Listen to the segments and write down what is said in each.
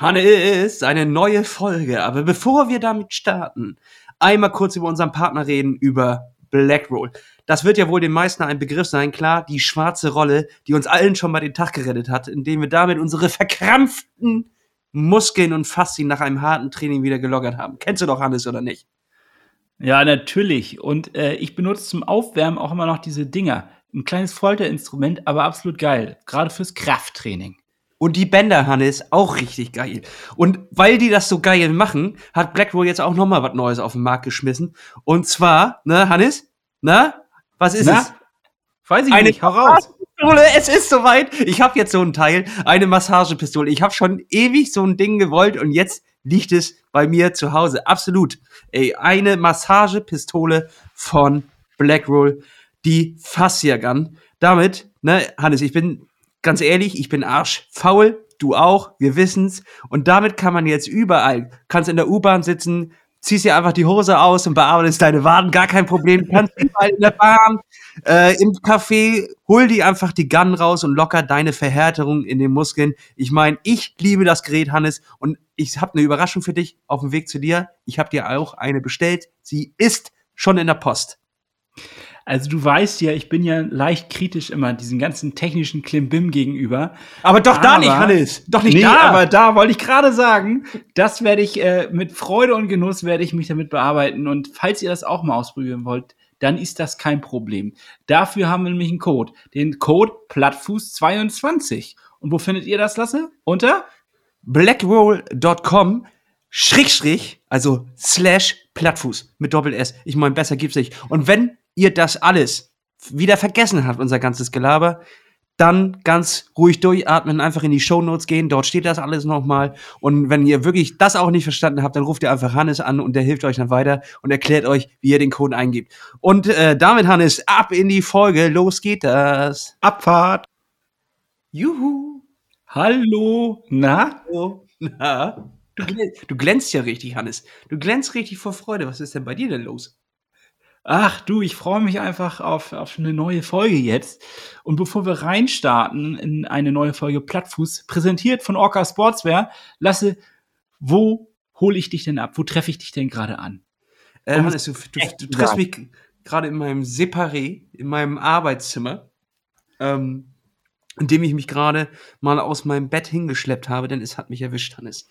Hannes, eine neue Folge. Aber bevor wir damit starten, einmal kurz über unseren Partner reden, über Blackroll. Das wird ja wohl den meisten ein Begriff sein, klar, die schwarze Rolle, die uns allen schon mal den Tag gerettet hat, indem wir damit unsere verkrampften Muskeln und Faszien nach einem harten Training wieder gelockert haben. Kennst du doch, Hannes, oder nicht? Ja, natürlich. Und äh, ich benutze zum Aufwärmen auch immer noch diese Dinger. Ein kleines Folterinstrument, aber absolut geil. Gerade fürs Krafttraining. Und die Bänder, Hannes, auch richtig geil. Und weil die das so geil machen, hat Blackroll jetzt auch noch mal was Neues auf den Markt geschmissen. Und zwar, ne, Hannes? Na? Was ist Na? es? Weiß ich Eine nicht, hau raus. Es ist soweit. Ich habe jetzt so ein Teil, eine Massagepistole. Ich habe schon ewig so ein Ding gewollt und jetzt liegt es bei mir zu Hause. Absolut. Ey, eine Massagepistole von Blackroll, die Fascia Gun. Damit, ne, Hannes, ich bin ganz ehrlich, ich bin arschfaul, du auch, wir wissen's. Und damit kann man jetzt überall, kannst in der U-Bahn sitzen, ziehst dir einfach die Hose aus und bearbeitest deine Waden, gar kein Problem. Kannst überall in der Bahn, äh, im Café, hol die einfach die Gun raus und locker deine Verhärterung in den Muskeln. Ich meine, ich liebe das Gerät, Hannes, und ich habe eine Überraschung für dich auf dem Weg zu dir. Ich habe dir auch eine bestellt. Sie ist schon in der Post. Also du weißt ja, ich bin ja leicht kritisch immer diesen ganzen technischen Klimbim gegenüber. Aber doch da nicht, Hannes. Doch nicht nee, da. aber da wollte ich gerade sagen, das werde ich äh, mit Freude und Genuss werde ich mich damit bearbeiten. Und falls ihr das auch mal ausprobieren wollt, dann ist das kein Problem. Dafür haben wir nämlich einen Code. Den Code Plattfuß22. Und wo findet ihr das, Lasse? Unter blackroll.com Schrägstrich, also slash Plattfuß mit Doppel S. Ich meine, besser gibt's nicht. Und wenn ihr das alles wieder vergessen habt, unser ganzes Gelaber, dann ganz ruhig durchatmen, einfach in die Show Notes gehen, dort steht das alles nochmal. Und wenn ihr wirklich das auch nicht verstanden habt, dann ruft ihr einfach Hannes an und der hilft euch dann weiter und erklärt euch, wie ihr den Code eingibt. Und äh, damit, Hannes, ab in die Folge, los geht das. Abfahrt. Juhu. Hallo. Na? Hallo. Na? Du, glänzt, du glänzt ja richtig, Hannes. Du glänzt richtig vor Freude. Was ist denn bei dir denn los? Ach du, ich freue mich einfach auf, auf eine neue Folge jetzt. Und bevor wir reinstarten in eine neue Folge Plattfuß, präsentiert von Orca Sportswear, Lasse, wo hole ich dich denn ab? Wo treffe ich dich denn gerade an? Äh, Hannes, du, du, du triffst mich gerade in meinem Separé, in meinem Arbeitszimmer, ähm, in dem ich mich gerade mal aus meinem Bett hingeschleppt habe, denn es hat mich erwischt, Hannes.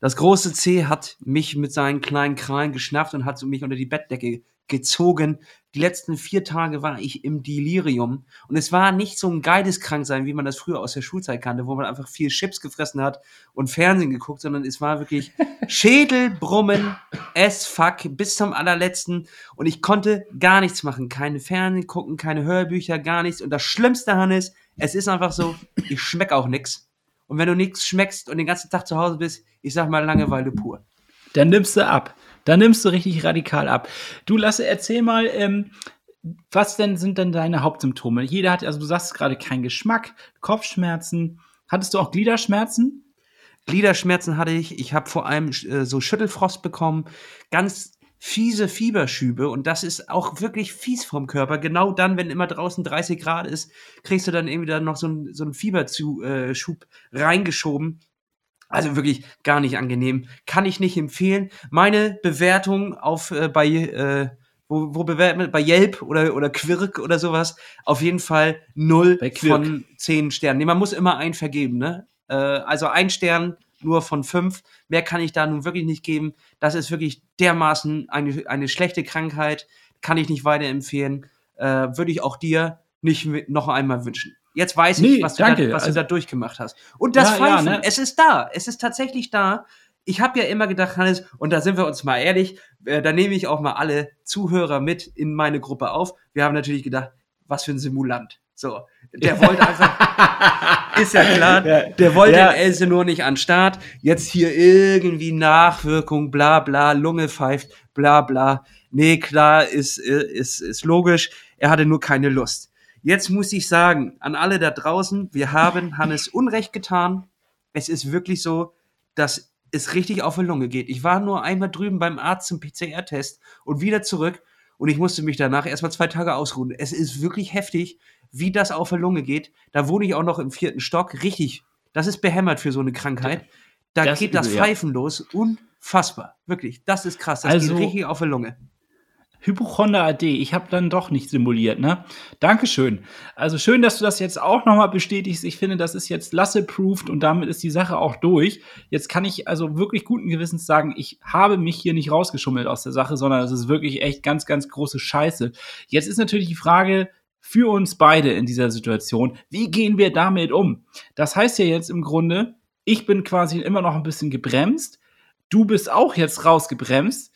Das große C hat mich mit seinen kleinen Krallen geschnappt und hat mich unter die Bettdecke gezogen. Die letzten vier Tage war ich im Delirium. Und es war nicht so ein geiles Kranksein, wie man das früher aus der Schulzeit kannte, wo man einfach viel Chips gefressen hat und Fernsehen geguckt, sondern es war wirklich Schädelbrummen, as fuck, bis zum allerletzten. Und ich konnte gar nichts machen. Keine Fernsehen gucken, keine Hörbücher, gar nichts. Und das Schlimmste, Hannes, es ist einfach so, ich schmeck auch nichts. Und wenn du nichts schmeckst und den ganzen Tag zu Hause bist, ich sag mal Langeweile pur. Dann nimmst du ab. Da nimmst du richtig radikal ab. Du, Lasse, erzähl mal, ähm, was denn sind denn deine Hauptsymptome? Jeder hat, also du sagst gerade keinen Geschmack, Kopfschmerzen. Hattest du auch Gliederschmerzen? Gliederschmerzen hatte ich. Ich habe vor allem äh, so Schüttelfrost bekommen, ganz fiese Fieberschübe und das ist auch wirklich fies vom Körper. Genau dann, wenn immer draußen 30 Grad ist, kriegst du dann irgendwie dann noch so, ein, so einen Fieberschub äh, reingeschoben. Also wirklich gar nicht angenehm. Kann ich nicht empfehlen. Meine Bewertung auf äh, bei äh, wo, wo bewertet bei Yelp oder oder Quirk oder sowas auf jeden Fall null von zehn Sternen. Nee, man muss immer ein vergeben, ne? Äh, also ein Stern nur von fünf. Mehr kann ich da nun wirklich nicht geben. Das ist wirklich dermaßen eine, eine schlechte Krankheit. Kann ich nicht weiterempfehlen. Äh, Würde ich auch dir nicht noch einmal wünschen. Jetzt weiß ich, nee, was, du. Da, was also, du da durchgemacht hast. Und das ja, Pfeifen, ja, ne? es ist da. Es ist tatsächlich da. Ich habe ja immer gedacht, Hannes, und da sind wir uns mal ehrlich, äh, da nehme ich auch mal alle Zuhörer mit in meine Gruppe auf. Wir haben natürlich gedacht, was für ein Simulant. So, der wollte einfach, ist ja klar, der wollte ja. in Else nur nicht an Start. Jetzt hier irgendwie Nachwirkung, bla bla, Lunge pfeift, bla bla. Nee, klar, ist, ist, ist logisch. Er hatte nur keine Lust. Jetzt muss ich sagen, an alle da draußen, wir haben Hannes Unrecht getan. Es ist wirklich so, dass es richtig auf die Lunge geht. Ich war nur einmal drüben beim Arzt zum PCR-Test und wieder zurück und ich musste mich danach erstmal zwei Tage ausruhen. Es ist wirklich heftig, wie das auf die Lunge geht. Da wohne ich auch noch im vierten Stock. Richtig, das ist behämmert für so eine Krankheit. Da das geht das Pfeifen ja. los. Unfassbar. Wirklich. Das ist krass. Das also, geht richtig auf die Lunge. Hypochonder AD, ich habe dann doch nicht simuliert, ne? Dankeschön. Also schön, dass du das jetzt auch nochmal bestätigst. Ich finde, das ist jetzt Lasse-approved und damit ist die Sache auch durch. Jetzt kann ich also wirklich guten Gewissens sagen, ich habe mich hier nicht rausgeschummelt aus der Sache, sondern es ist wirklich echt ganz, ganz große Scheiße. Jetzt ist natürlich die Frage, für uns beide in dieser Situation. Wie gehen wir damit um? Das heißt ja jetzt im Grunde, ich bin quasi immer noch ein bisschen gebremst. Du bist auch jetzt rausgebremst.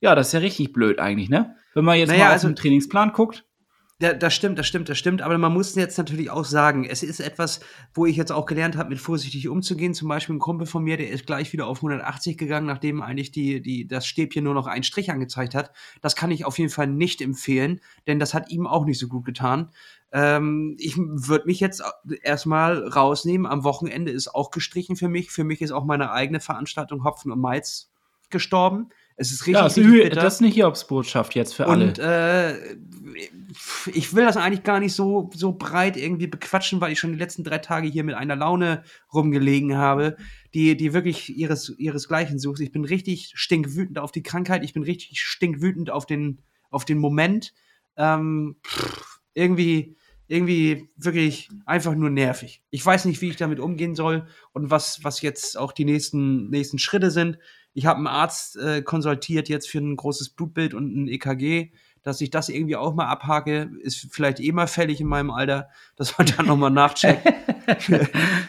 Ja, das ist ja richtig blöd eigentlich, ne? Wenn man jetzt naja, mal auf also, den Trainingsplan guckt. Ja, das stimmt, das stimmt, das stimmt. Aber man muss jetzt natürlich auch sagen, es ist etwas, wo ich jetzt auch gelernt habe, mit vorsichtig umzugehen. Zum Beispiel ein Kumpel von mir, der ist gleich wieder auf 180 gegangen, nachdem eigentlich die, die, das Stäbchen nur noch einen Strich angezeigt hat. Das kann ich auf jeden Fall nicht empfehlen, denn das hat ihm auch nicht so gut getan. Ähm, ich würde mich jetzt erstmal rausnehmen. Am Wochenende ist auch gestrichen für mich. Für mich ist auch meine eigene Veranstaltung Hopfen und Malz gestorben. Es ist richtig, ja, das, richtig das ist eine Hiobsbotschaft jetzt für alle. Und äh, ich will das eigentlich gar nicht so, so breit irgendwie bequatschen, weil ich schon die letzten drei Tage hier mit einer Laune rumgelegen habe, die, die wirklich ihres, ihresgleichen sucht. Ich bin richtig stinkwütend auf die Krankheit, ich bin richtig stinkwütend auf den, auf den Moment. Ähm, irgendwie, irgendwie wirklich einfach nur nervig. Ich weiß nicht, wie ich damit umgehen soll und was, was jetzt auch die nächsten, nächsten Schritte sind. Ich habe einen Arzt äh, konsultiert jetzt für ein großes Blutbild und ein EKG, dass ich das irgendwie auch mal abhake. Ist vielleicht eh mal fällig in meinem Alter, dass man da nochmal nachcheckt.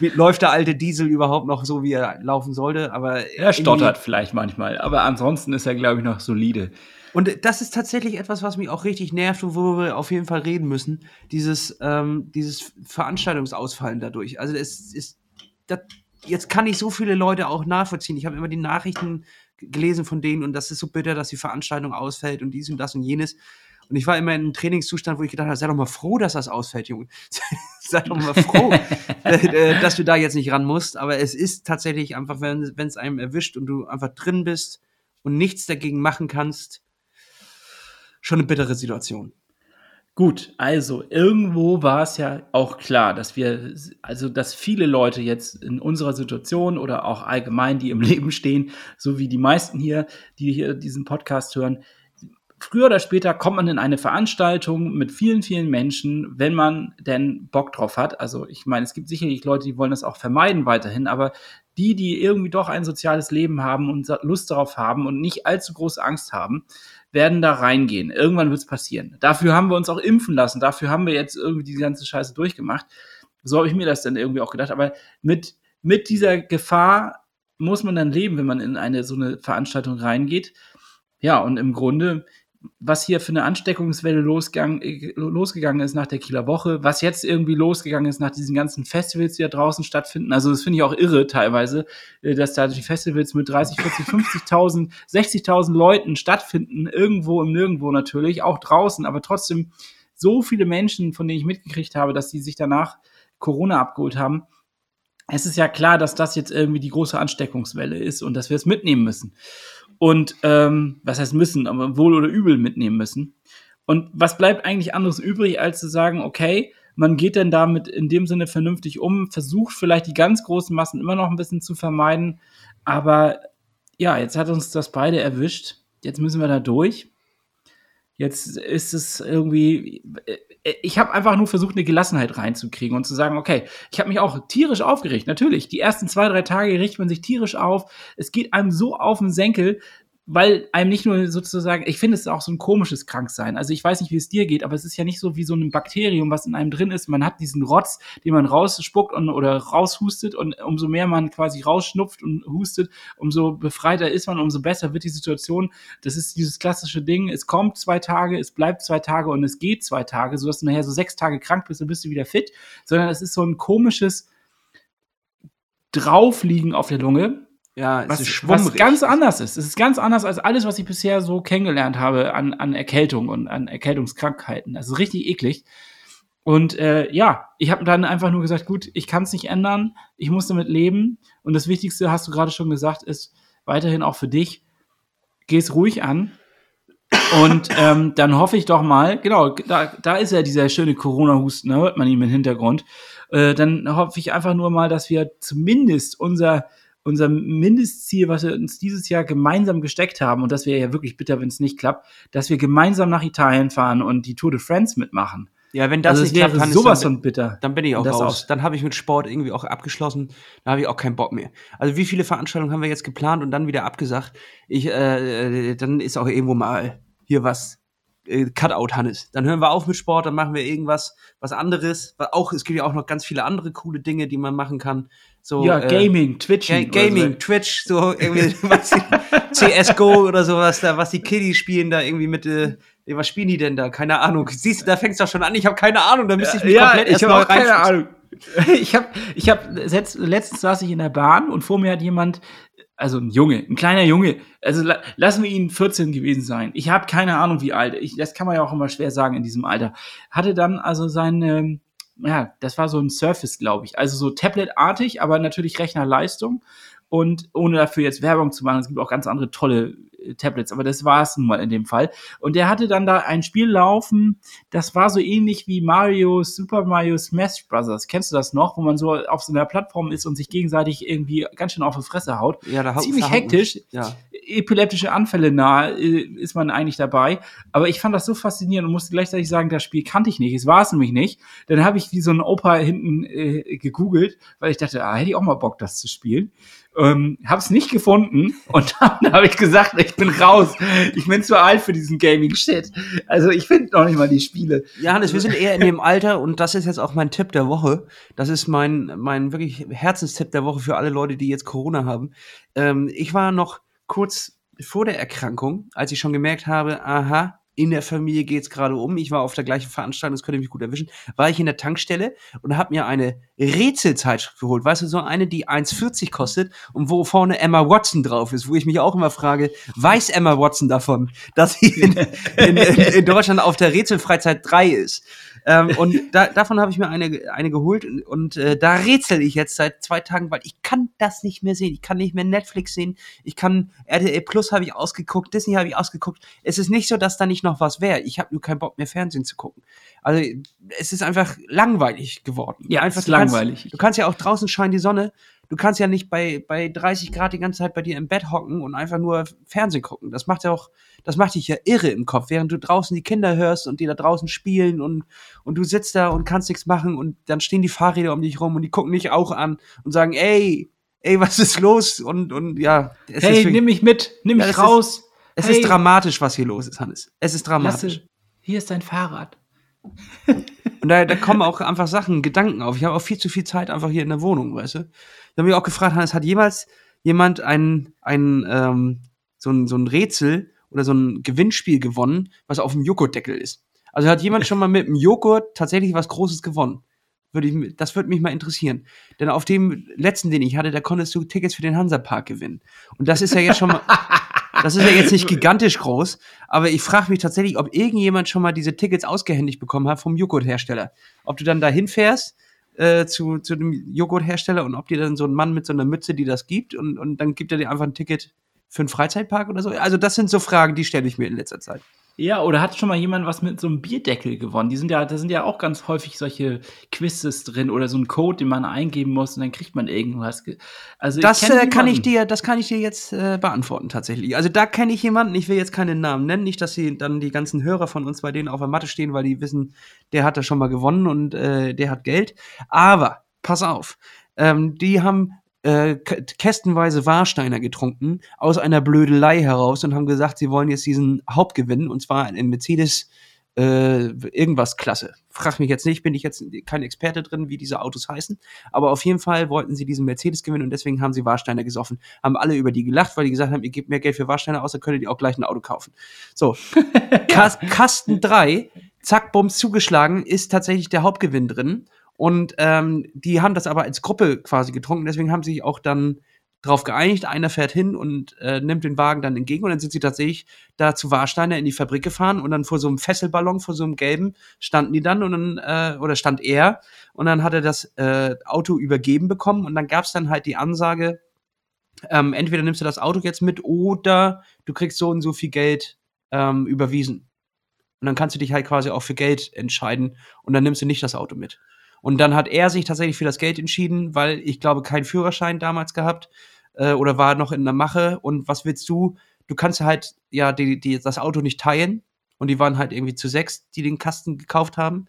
Läuft der alte Diesel überhaupt noch so, wie er laufen sollte? Aber er stottert vielleicht manchmal, aber ansonsten ist er, glaube ich, noch solide. Und das ist tatsächlich etwas, was mich auch richtig nervt und wo wir auf jeden Fall reden müssen. Dieses, ähm, dieses Veranstaltungsausfallen dadurch. Also es ist, das, jetzt kann ich so viele Leute auch nachvollziehen. Ich habe immer die Nachrichten gelesen von denen und das ist so bitter, dass die Veranstaltung ausfällt und dies und das und jenes. Und ich war immer in einem Trainingszustand, wo ich gedacht habe, sei doch mal froh, dass das ausfällt, Junge. sei doch mal froh, äh, äh, dass du da jetzt nicht ran musst. Aber es ist tatsächlich einfach, wenn es einem erwischt und du einfach drin bist und nichts dagegen machen kannst, schon eine bittere Situation. Gut, also irgendwo war es ja auch klar, dass wir, also dass viele Leute jetzt in unserer Situation oder auch allgemein, die im Leben stehen, so wie die meisten hier, die hier diesen Podcast hören, früher oder später kommt man in eine Veranstaltung mit vielen, vielen Menschen, wenn man denn Bock drauf hat. Also ich meine, es gibt sicherlich Leute, die wollen das auch vermeiden weiterhin, aber die, die irgendwie doch ein soziales Leben haben und Lust darauf haben und nicht allzu große Angst haben, werden da reingehen. Irgendwann wird es passieren. Dafür haben wir uns auch impfen lassen. Dafür haben wir jetzt irgendwie die ganze Scheiße durchgemacht. So habe ich mir das dann irgendwie auch gedacht. Aber mit, mit dieser Gefahr muss man dann leben, wenn man in eine so eine Veranstaltung reingeht. Ja, und im Grunde was hier für eine Ansteckungswelle losgegangen, losgegangen ist nach der Kieler Woche, was jetzt irgendwie losgegangen ist nach diesen ganzen Festivals, die da draußen stattfinden. Also das finde ich auch irre teilweise, äh, dass da die Festivals mit 30, 40, 50.000, 60.000 Leuten stattfinden, irgendwo im Nirgendwo natürlich, auch draußen, aber trotzdem so viele Menschen, von denen ich mitgekriegt habe, dass die sich danach Corona abgeholt haben. Es ist ja klar, dass das jetzt irgendwie die große Ansteckungswelle ist und dass wir es mitnehmen müssen und ähm, was heißt müssen, aber wohl oder übel mitnehmen müssen. Und was bleibt eigentlich anderes übrig, als zu sagen, okay, man geht dann damit in dem Sinne vernünftig um, versucht vielleicht die ganz großen Massen immer noch ein bisschen zu vermeiden, aber ja, jetzt hat uns das beide erwischt. Jetzt müssen wir da durch. Jetzt ist es irgendwie, äh, ich habe einfach nur versucht, eine Gelassenheit reinzukriegen und zu sagen, okay, ich habe mich auch tierisch aufgeregt. Natürlich, die ersten zwei, drei Tage richtet man sich tierisch auf. Es geht einem so auf den Senkel, weil einem nicht nur sozusagen, ich finde es auch so ein komisches Kranksein. Also ich weiß nicht, wie es dir geht, aber es ist ja nicht so wie so ein Bakterium, was in einem drin ist. Man hat diesen Rotz, den man rausspuckt und, oder raushustet und umso mehr man quasi rausschnupft und hustet, umso befreiter ist man, umso besser wird die Situation. Das ist dieses klassische Ding, es kommt zwei Tage, es bleibt zwei Tage und es geht zwei Tage, sodass du nachher so sechs Tage krank bist und bist du wieder fit, sondern es ist so ein komisches Draufliegen auf der Lunge, ja, es was, ist was ganz anders ist. Es ist ganz anders als alles, was ich bisher so kennengelernt habe an, an Erkältung und an Erkältungskrankheiten. Das ist richtig eklig. Und äh, ja, ich habe dann einfach nur gesagt, gut, ich kann es nicht ändern, ich muss damit leben. Und das Wichtigste, hast du gerade schon gesagt, ist weiterhin auch für dich, geh es ruhig an. Und ähm, dann hoffe ich doch mal, genau, da, da ist ja dieser schöne Corona-Husten, da hört man ihn im Hintergrund. Äh, dann hoffe ich einfach nur mal, dass wir zumindest unser unser Mindestziel, was wir uns dieses Jahr gemeinsam gesteckt haben, und das wäre ja wirklich bitter, wenn es nicht klappt, dass wir gemeinsam nach Italien fahren und die Tour de France mitmachen. Ja, wenn das also nicht klappt, dann sowas ist dann, von bitter. dann bin ich auch raus. auch. Dann habe ich mit Sport irgendwie auch abgeschlossen. Da habe ich auch keinen Bock mehr. Also wie viele Veranstaltungen haben wir jetzt geplant und dann wieder abgesagt? Ich, äh, äh, dann ist auch irgendwo mal hier was äh, Cutout Hannes. Dann hören wir auf mit Sport, dann machen wir irgendwas, was anderes. Auch es gibt ja auch noch ganz viele andere coole Dinge, die man machen kann. So ja, äh, Gaming, Twitch. Ga Gaming, Twitch, so irgendwie was CSGO oder sowas, da, was die Kiddies spielen, da irgendwie mit, äh, was spielen die denn da? Keine Ahnung. Siehst du, da fängt's doch schon an. Ich habe keine Ahnung, da müsste ich mich ja, komplett ich erst habe neu auch keine. Ahnung. Ich habe, ich habe, letztens saß ich in der Bahn und vor mir hat jemand, also ein Junge, ein kleiner Junge, also la, lassen wir ihn 14 gewesen sein. Ich habe keine Ahnung, wie alt. Ich, das kann man ja auch immer schwer sagen in diesem Alter. Hatte dann also sein, ähm, ja, das war so ein Surface, glaube ich. Also so Tablet-artig, aber natürlich Rechnerleistung. Und ohne dafür jetzt Werbung zu machen, es gibt auch ganz andere tolle Tablets, aber das war es nun mal in dem Fall. Und der hatte dann da ein Spiel laufen, das war so ähnlich wie Mario, Super Mario Smash Brothers. Kennst du das noch, wo man so auf so einer Plattform ist und sich gegenseitig irgendwie ganz schön auf die Fresse haut? Ja, da hau- Ziemlich hektisch. Ja. Epileptische Anfälle nahe äh, ist man eigentlich dabei. Aber ich fand das so faszinierend und musste gleichzeitig sagen, das Spiel kannte ich nicht. Es war es nämlich nicht. Dann habe ich wie so ein Opa hinten äh, gegoogelt, weil ich dachte, ah, hätte ich auch mal Bock, das zu spielen. Ähm, hab's nicht gefunden und dann habe ich gesagt, ich bin raus. Ich bin zu alt für diesen Gaming-Shit. Also ich finde noch nicht mal die Spiele. Ja, Hannes, wir sind eher in dem Alter und das ist jetzt auch mein Tipp der Woche. Das ist mein, mein wirklich Herzenstipp der Woche für alle Leute, die jetzt Corona haben. Ähm, ich war noch kurz vor der Erkrankung, als ich schon gemerkt habe, aha, in der Familie geht's gerade um. Ich war auf der gleichen Veranstaltung, das könnte mich gut erwischen. War ich in der Tankstelle und habe mir eine Rätselzeitschrift geholt. Weißt du, so eine, die 1,40 kostet und wo vorne Emma Watson drauf ist, wo ich mich auch immer frage, weiß Emma Watson davon, dass sie in, in, in, in Deutschland auf der Rätselfreizeit 3 ist? Ähm, und da, davon habe ich mir eine, eine geholt und, und äh, da rätsel ich jetzt seit zwei Tagen, weil ich kann das nicht mehr sehen. Ich kann nicht mehr Netflix sehen. Ich kann RTL Plus habe ich ausgeguckt, Disney habe ich ausgeguckt. Es ist nicht so, dass da nicht noch was wäre. Ich habe nur keinen Bock mehr Fernsehen zu gucken. Also es ist einfach langweilig geworden. Ja, einfach du kannst- langweilig. Du kannst ja auch draußen scheint die Sonne. Du kannst ja nicht bei, bei 30 Grad die ganze Zeit bei dir im Bett hocken und einfach nur Fernsehen gucken. Das macht ja auch, das macht dich ja irre im Kopf, während du draußen die Kinder hörst und die da draußen spielen und, und du sitzt da und kannst nichts machen und dann stehen die Fahrräder um dich rum und die gucken dich auch an und sagen, ey, ey, was ist los? Und, und ja, es hey, nimm mich mit, nimm Ja, mich das ist- raus. es hey, ist dramatisch, was hier los ist, Hannes. Es ist dramatisch. Lasse, hier ist dein Fahrrad. Und da, da kommen auch einfach Sachen, Gedanken auf. Ich habe auch viel zu viel Zeit einfach hier in der Wohnung, weißt du? Da habe ich auch gefragt, Hannes, hat jemals jemand ein, ein, ähm, so, ein, so ein Rätsel oder so ein Gewinnspiel gewonnen, was auf dem Joghurtdeckel ist? Also hat jemand schon mal mit dem Joghurt tatsächlich was Großes gewonnen? Würde ich, das würde mich mal interessieren. Denn auf dem letzten, den ich hatte, da konntest du Tickets für den Hansapark gewinnen. Und das ist ja jetzt schon mal, das ist ja jetzt nicht gigantisch groß, aber ich frage mich tatsächlich, ob irgendjemand schon mal diese Tickets ausgehändigt bekommen hat vom Joghurthersteller. Ob du dann da hinfährst äh, zu, zu dem Joghurthersteller und ob dir dann so ein Mann mit so einer Mütze, die das gibt und, und dann gibt er dir einfach ein Ticket für einen Freizeitpark oder so. Also das sind so Fragen, die stelle ich mir in letzter Zeit. Ja, oder hat schon mal jemand was mit so einem Bierdeckel gewonnen? Die sind ja, da sind ja auch ganz häufig solche Quizzes drin oder so ein Code, den man eingeben muss und dann kriegt man irgendwas. ge- Also Das kenn äh, kann ich dir, das kann ich dir jetzt äh, beantworten tatsächlich. Also da kenne ich jemanden. Ich will jetzt keinen Namen nennen, nicht, dass sie dann die ganzen Hörer von uns bei denen auf der Matte stehen, weil die wissen, der hat da schon mal gewonnen und äh, der hat Geld. Aber pass auf, ähm, die haben äh, kästenweise Warsteiner getrunken aus einer Blödelei heraus und haben gesagt, sie wollen jetzt diesen Hauptgewinn und zwar in Mercedes äh, irgendwas Klasse. Frag mich jetzt nicht, bin ich jetzt kein Experte drin, wie diese Autos heißen. Aber auf jeden Fall wollten sie diesen Mercedes gewinnen und deswegen haben sie Warsteiner gesoffen. Haben alle über die gelacht, weil die gesagt haben, ihr gebt mehr Geld für Warsteiner aus, dann könnt ihr auch gleich ein Auto kaufen. So, Kas Kasten 3, zack, Bums zugeschlagen, ist tatsächlich der Hauptgewinn drin. Und ähm, die haben das aber als Gruppe quasi getrunken, deswegen haben sie sich auch dann drauf geeinigt. Einer fährt hin und äh, nimmt den Wagen dann entgegen und dann sind sie tatsächlich da zu Warsteiner in die Fabrik gefahren und dann vor so einem Fesselballon, vor so einem gelben, standen die dann und dann, äh, oder stand er und dann hat er das äh, Auto übergeben bekommen und dann gab es dann halt die Ansage, ähm, entweder nimmst du das Auto jetzt mit oder du kriegst so und so viel Geld ähm, überwiesen. Und dann kannst du dich halt quasi auch für Geld entscheiden und dann nimmst du nicht das Auto mit. Und dann hat er sich tatsächlich für das Geld entschieden, weil ich glaube, keinen Führerschein damals gehabt. äh, oder war noch in der Mache. Und was willst du? Du kannst halt ja die, die, das Auto nicht teilen. Und die waren halt irgendwie zu sechs, die den Kasten gekauft haben.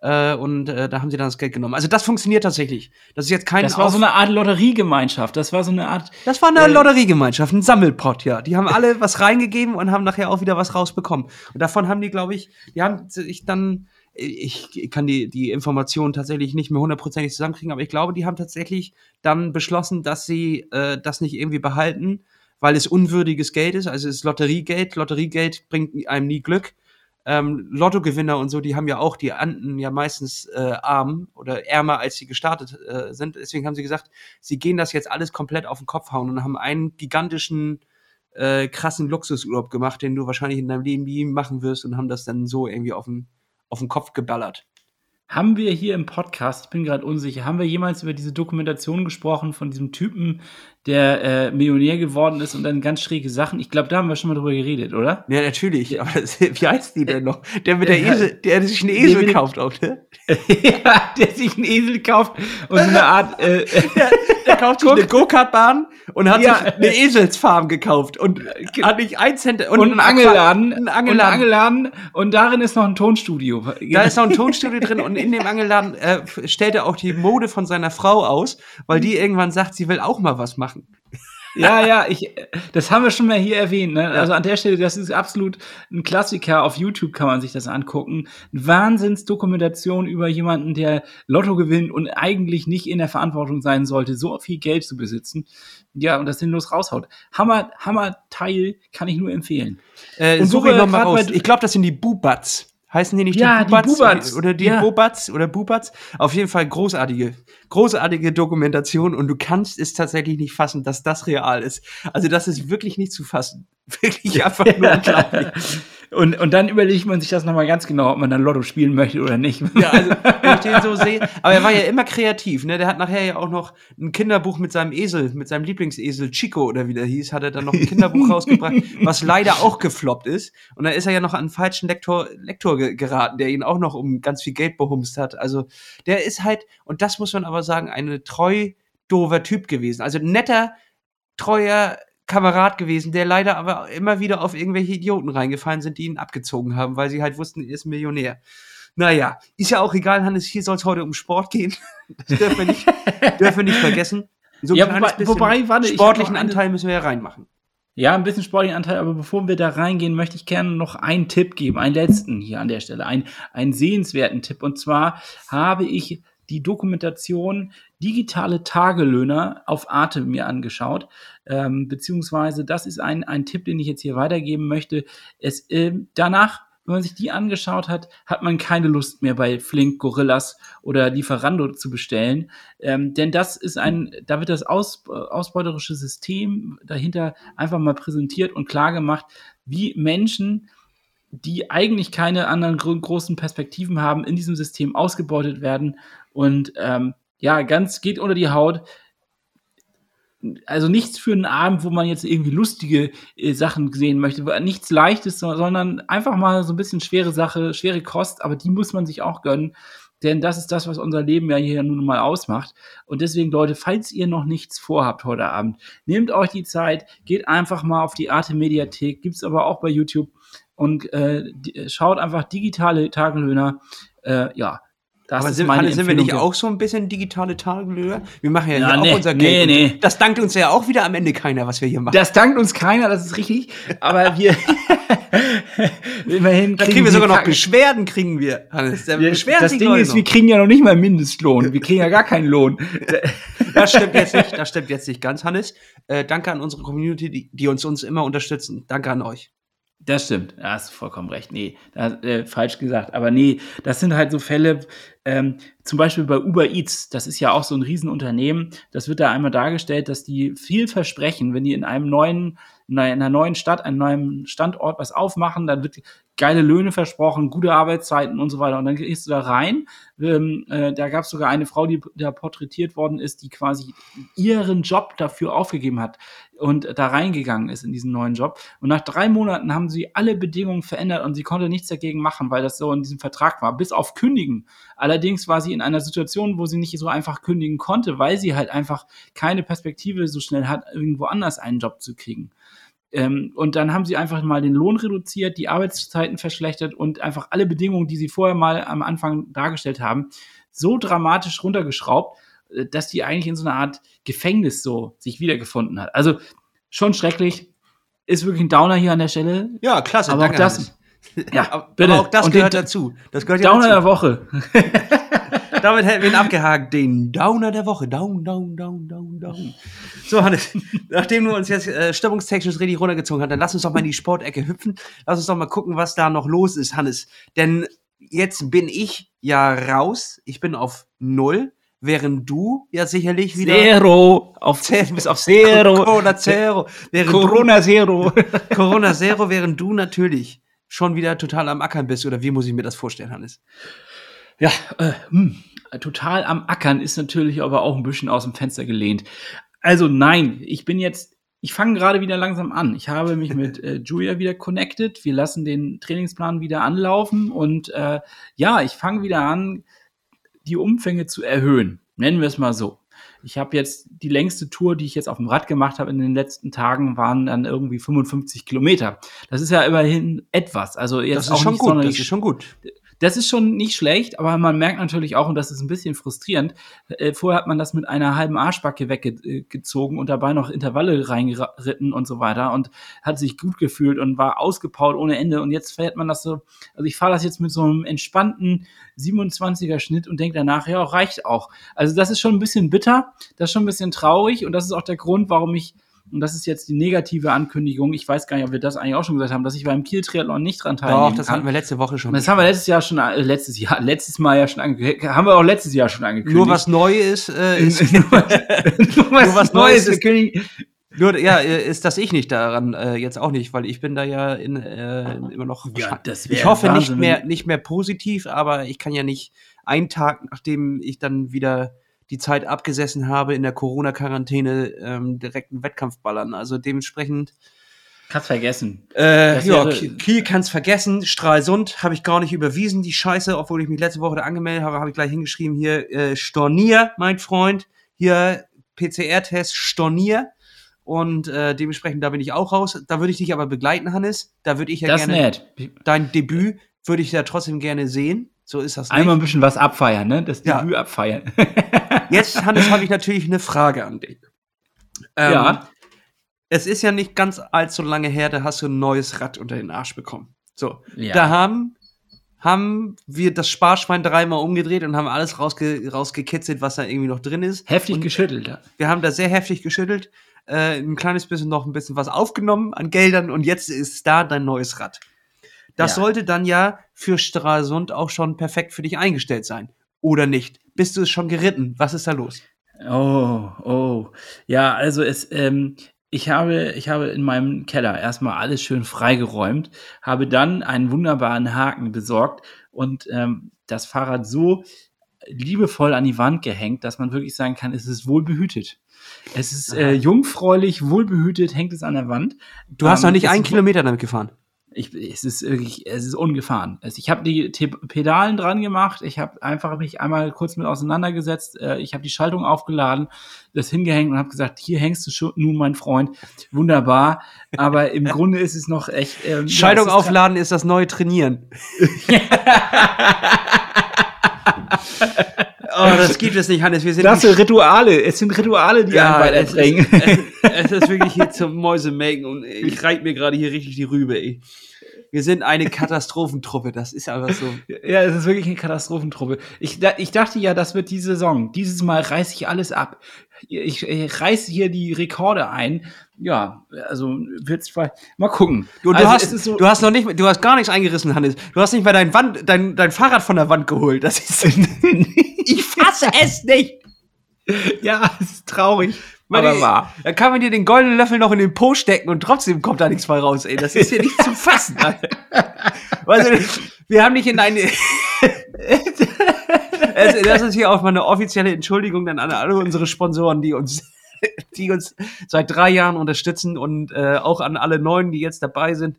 Äh, und äh, da haben sie dann das Geld genommen. Also das funktioniert tatsächlich. Das ist jetzt kein. Das war so eine Art Lotteriegemeinschaft. Das war so eine Art. Das war eine äh, Lotteriegemeinschaft, ein Sammelpott, ja. Die haben alle was reingegeben und haben nachher auch wieder was rausbekommen. Und davon haben die, glaube ich, die haben sich dann ich kann die, die Informationen tatsächlich nicht mehr hundertprozentig zusammenkriegen, aber ich glaube, die haben tatsächlich dann beschlossen, dass sie äh, das nicht irgendwie behalten, weil es unwürdiges Geld ist. Also es ist Lotteriegeld. Lotteriegeld bringt einem nie Glück. Ähm, Lottogewinner und so, die haben ja auch die Anden ja meistens äh, arm oder ärmer, als sie gestartet äh, sind. Deswegen haben sie gesagt, sie gehen das jetzt alles komplett auf den Kopf hauen und haben einen gigantischen äh, krassen Luxusurlaub gemacht, den du wahrscheinlich in deinem Leben nie machen wirst und haben das dann so irgendwie auf den auf den Kopf geballert. Haben wir hier im Podcast, ich bin gerade unsicher, haben wir jemals über diese Dokumentation gesprochen von diesem Typen, der äh, Millionär geworden ist und dann ganz schräge Sachen? Ich glaube, da haben wir schon mal drüber geredet, oder? Ja, natürlich. Aber das, wie heißt die denn noch? Der mit der Esel, der sich einen Esel kauft auch, ne? ja, der sich einen Esel kauft und eine Art. Äh, der, der kauft sich eine Go-Kart-Bahn und hat ja. sich eine Eselsfarm gekauft und hat nicht ein Cent und, und einen Angelladen, ein Angelladen. Und, Angelladen und darin ist noch ein Tonstudio. Da ist noch ein Tonstudio drin und in dem Angelladen äh, stellt er auch die Mode von seiner Frau aus, weil die irgendwann sagt, sie will auch mal was machen. Ja, ja, ich, das haben wir schon mal hier erwähnt. Ne? Also an der Stelle, das ist absolut ein Klassiker. Auf YouTube kann man sich das angucken. Wahnsinnsdokumentation über jemanden, der Lotto gewinnt und eigentlich nicht in der Verantwortung sein sollte, so viel Geld zu besitzen. Ja, und das sinnlos raushaut. Hammer, Hammer Teil kann ich nur empfehlen. Äh, und so noch mal raus. Ich glaube, das sind die Bubats. Heißen die nicht ja, die Bubats? Die Bubats. Oder die ja. Bobats oder Bubats? Auf jeden Fall großartige, großartige Dokumentation und du kannst es tatsächlich nicht fassen, dass das real ist. Also das ist wirklich nicht zu fassen. Wirklich einfach nur unglaublich. Und, und dann überlegt man sich das nochmal ganz genau, ob man dann Lotto spielen möchte oder nicht. Ja, also, wenn ich den so sehe. Aber er war ja immer kreativ, ne? Der hat nachher ja auch noch ein Kinderbuch mit seinem Esel, mit seinem Lieblingsesel Chico oder wie der hieß, hat er dann noch ein Kinderbuch rausgebracht, was leider auch gefloppt ist. Und da ist er ja noch an einen falschen Lektor, Lektor geraten, der ihn auch noch um ganz viel Geld behumst hat. Also, der ist halt, und das muss man aber sagen, eine treu dover Typ gewesen. Also netter, treuer, Kamerad gewesen, der leider aber immer wieder auf irgendwelche Idioten reingefallen sind, die ihn abgezogen haben, weil sie halt wussten, er ist Millionär. Naja, ist ja auch egal, Hannes, hier soll es heute um Sport gehen. Das dürfen wir nicht, dürfen wir nicht vergessen. So ja, wobei, wobei warte, sportlichen Anteil müssen wir ja reinmachen. Ja, ein bisschen sportlichen Anteil, aber bevor wir da reingehen, möchte ich gerne noch einen Tipp geben, einen letzten hier an der Stelle, einen, einen sehenswerten Tipp. Und zwar habe ich die Dokumentation Digitale Tagelöhner auf Arte mir angeschaut. Ähm, beziehungsweise, das ist ein, ein Tipp, den ich jetzt hier weitergeben möchte. Es, äh, danach wenn man sich die angeschaut hat, hat man keine Lust mehr bei Flink, Gorillas oder Lieferando zu bestellen. Ähm, denn das ist ein, da wird das aus, ausbeuterische System dahinter einfach mal präsentiert und klar gemacht, wie Menschen die eigentlich keine anderen großen Perspektiven haben, in diesem System ausgebeutet werden und ähm, ja, ganz geht unter die Haut. Also nichts für einen Abend, wo man jetzt irgendwie lustige äh, Sachen sehen möchte, nichts Leichtes, sondern einfach mal so ein bisschen schwere Sache, schwere Kost, aber die muss man sich auch gönnen, denn das ist das, was unser Leben ja hier nun mal ausmacht. Und deswegen, Leute, falls ihr noch nichts vorhabt heute Abend, nehmt euch die Zeit, geht einfach mal auf die Arte Mediathek, gibt es aber auch bei YouTube und äh, schaut einfach digitale Tagelöhner. Äh, ja, das Aber sind, meine sind wir nicht auch so ein bisschen digitale Tagelöhner? Wir machen ja, ja nee, auch unser Geld. Nee, nee. Das dankt uns ja auch wieder am Ende keiner, was wir hier machen. Das dankt uns keiner, das ist richtig. Aber wir immerhin kriegen, da kriegen wir sogar noch Beschwerden, kriegen wir. Hannes. Da beschweren das Ding ist, noch. wir kriegen ja noch nicht mal Mindestlohn. Wir kriegen ja gar keinen Lohn. das stimmt jetzt nicht. Das stimmt jetzt nicht ganz, Hannes. Äh, danke an unsere Community, die, die uns uns immer unterstützen. Danke an euch. Das stimmt, da hast du vollkommen recht. Nee, da, äh, falsch gesagt. Aber nee, das sind halt so Fälle, ähm, zum Beispiel bei Uber Eats, das ist ja auch so ein Riesenunternehmen, das wird da einmal dargestellt, dass die viel versprechen, wenn die in einem neuen, in einer neuen Stadt, einem neuen Standort was aufmachen, dann wird geile Löhne versprochen, gute Arbeitszeiten und so weiter. Und dann gehst du da rein. Ähm, äh, da gab es sogar eine Frau, die da porträtiert worden ist, die quasi ihren Job dafür aufgegeben hat und da reingegangen ist in diesen neuen Job. Und nach drei Monaten haben sie alle Bedingungen verändert und sie konnte nichts dagegen machen, weil das so in diesem Vertrag war, bis auf Kündigen. Alle Allerdings war sie in einer Situation, wo sie nicht so einfach kündigen konnte, weil sie halt einfach keine Perspektive so schnell hat, irgendwo anders einen Job zu kriegen. Ähm, und dann haben sie einfach mal den Lohn reduziert, die Arbeitszeiten verschlechtert und einfach alle Bedingungen, die sie vorher mal am Anfang dargestellt haben, so dramatisch runtergeschraubt, äh, dass die eigentlich in so einer Art Gefängnis so sich wiedergefunden hat. Also schon schrecklich. Ist wirklich ein Downer hier an der Stelle. Ja, klasse. Aber auch das, ja, bitte. aber auch das Und gehört den dazu. Das gehört ja Downer der dazu. Woche. Damit hätten wir ihn abgehakt. Den Downer der Woche. Down, down, down, down, down. So, Hannes, nachdem du uns jetzt äh, stimmungstechnisch richtig runtergezogen hast, dann lass uns doch mal in die Sportecke hüpfen. Lass uns doch mal gucken, was da noch los ist, Hannes. Denn jetzt bin ich ja raus. Ich bin auf Null. Während du ja sicherlich wieder. Zero. Auf, du bist auf Zero. Corona Zero. Während Corona Zero. Corona Zero, während du natürlich schon wieder total am Ackern bist. Oder wie muss ich mir das vorstellen, Hannes? Ja, äh, hm, total am Ackern ist natürlich aber auch ein bisschen aus dem Fenster gelehnt. Also nein, ich bin jetzt, ich fange gerade wieder langsam an. Ich habe mich mit äh, Julia wieder connected. Wir lassen den Trainingsplan wieder anlaufen und äh, ja, ich fange wieder an, die Umfänge zu erhöhen. Nennen wir es mal so. Ich habe jetzt die längste Tour, die ich jetzt auf dem Rad gemacht habe in den letzten Tagen, waren dann irgendwie 55 Kilometer. Das ist ja immerhin etwas. Also jetzt Das auch ist schon nicht gut. Das ist schon gut. Das ist schon nicht schlecht, aber man merkt natürlich auch, und das ist ein bisschen frustrierend, äh, vorher hat man das mit einer halben Arschbacke weggezogen und dabei noch Intervalle reingeritten und so weiter und hat sich gut gefühlt und war ausgepowert ohne Ende. Und jetzt fährt man das so, also ich fahre das jetzt mit so einem entspannten 27er Schnitt und denke danach, ja, reicht auch. Also das ist schon ein bisschen bitter, das ist schon ein bisschen traurig und das ist auch der Grund, warum ich und das ist jetzt die negative Ankündigung. Ich weiß gar nicht, ob wir das eigentlich auch schon gesagt haben, dass ich beim Kiel-Triathlon nicht dran teilnehmen Doch, das kann. hatten wir letzte Woche schon. Das haben wir letztes Jahr schon, äh, letztes Jahr, letztes Mal ja schon angekündigt. Haben wir auch letztes Jahr schon angekündigt. Nur was neu ist, äh, ist nur was, was, Neues ist. König. nur, ja, ist das ich nicht daran äh, jetzt auch nicht, weil ich bin da ja in, äh, immer noch. Ja, das ich hoffe nicht Wahnsinn, mehr, wenn- nicht mehr positiv, aber ich kann ja nicht einen Tag, nachdem ich dann wieder die Zeit abgesessen habe in der Corona-Quarantäne, ähm, direkt einen Wettkampf ballern. Also dementsprechend. Kannst vergessen. Äh, ja, Kiel, Kiel kann's vergessen. Stralsund habe ich gar nicht überwiesen, die Scheiße, obwohl ich mich letzte Woche da angemeldet habe, habe ich gleich hingeschrieben hier äh, Stornier, mein Freund. Hier PCR-Test Stornier. Und äh, dementsprechend, da bin ich auch raus. Da würde ich dich aber begleiten, Hannes. Da würde ich ja das gerne nett. dein Debüt würde ich ja trotzdem gerne sehen. So ist das nicht. Einmal ein bisschen was abfeiern, ne? Das Ja. Debüt abfeiern. Jetzt, Hannes, habe ich natürlich eine Frage an dich. Ähm, Ja. Es ist ja nicht ganz allzu lange her, da hast du ein neues Rad unter den Arsch bekommen. So. Ja. Da haben, haben wir das Sparschwein dreimal umgedreht und haben alles rausge rausgekitzelt, was da irgendwie noch drin ist. Heftig und geschüttelt. ja. Wir haben da sehr heftig geschüttelt, äh, ein kleines bisschen noch ein bisschen was aufgenommen an Geldern und jetzt ist da dein neues Rad. Das Ja. sollte dann ja für Stralsund auch schon perfekt für dich eingestellt sein. Oder nicht? Bist du es schon geritten? Was ist da los? Oh, oh. Ja, also es, ähm, ich habe, ich habe in meinem Keller erstmal alles schön freigeräumt, habe dann einen wunderbaren Haken besorgt und ähm, das Fahrrad so liebevoll an die Wand gehängt, dass man wirklich sagen kann, es ist wohl behütet. Es ist äh, jungfräulich, wohlbehütet, hängt es an der Wand. Du hast Ähm, noch nicht einen Kilometer damit gefahren. Ich, es ist wirklich, es ist ungefahren. Also ich habe die Te Pedalen dran gemacht, ich habe einfach mich einmal kurz mit auseinandergesetzt, äh, ich habe die Schaltung aufgeladen, das hingehängt und habe gesagt, hier hängst du schon nun, mein Freund, wunderbar. Aber im Grunde ist es noch echt. Ähm, ja, Schaltung es ist aufladen ist das neue Trainieren. oh, das gibt es nicht, Hannes. Wir sind Das sind Rituale, es sind Rituale, die Ja, einen es ist, weiterbringen. es, es ist wirklich hier zum Mäusemelken und ich reite mir gerade hier richtig die Rübe, ey. Wir sind eine Katastrophentruppe, das ist einfach so. Ja, es ist wirklich eine Katastrophentruppe. Ich, ich dachte ja, das wird die Saison. Dieses Mal reiße ich alles ab. Ich, ich reiße hier die Rekorde ein. Ja, also wird's mal mal gucken. Du, du, also, hast, so, du hast noch nicht, du hast gar nichts eingerissen, Hannes. Du hast nicht mal dein, Wand, dein, dein Fahrrad von der Wand geholt. Das ist, fasse es nicht. ja, es ist traurig. Meine- aber wahr. Da kann man dir den goldenen Löffel noch in den Po stecken und trotzdem kommt da nichts bei raus, ey. Das ist hier nicht zu fassen. Alter. Du, wir haben nicht in eine. Es- das ist hier auch mal eine offizielle Entschuldigung dann an alle unsere Sponsoren, die uns, die uns seit drei Jahren unterstützen und äh, auch an alle Neuen, die jetzt dabei sind.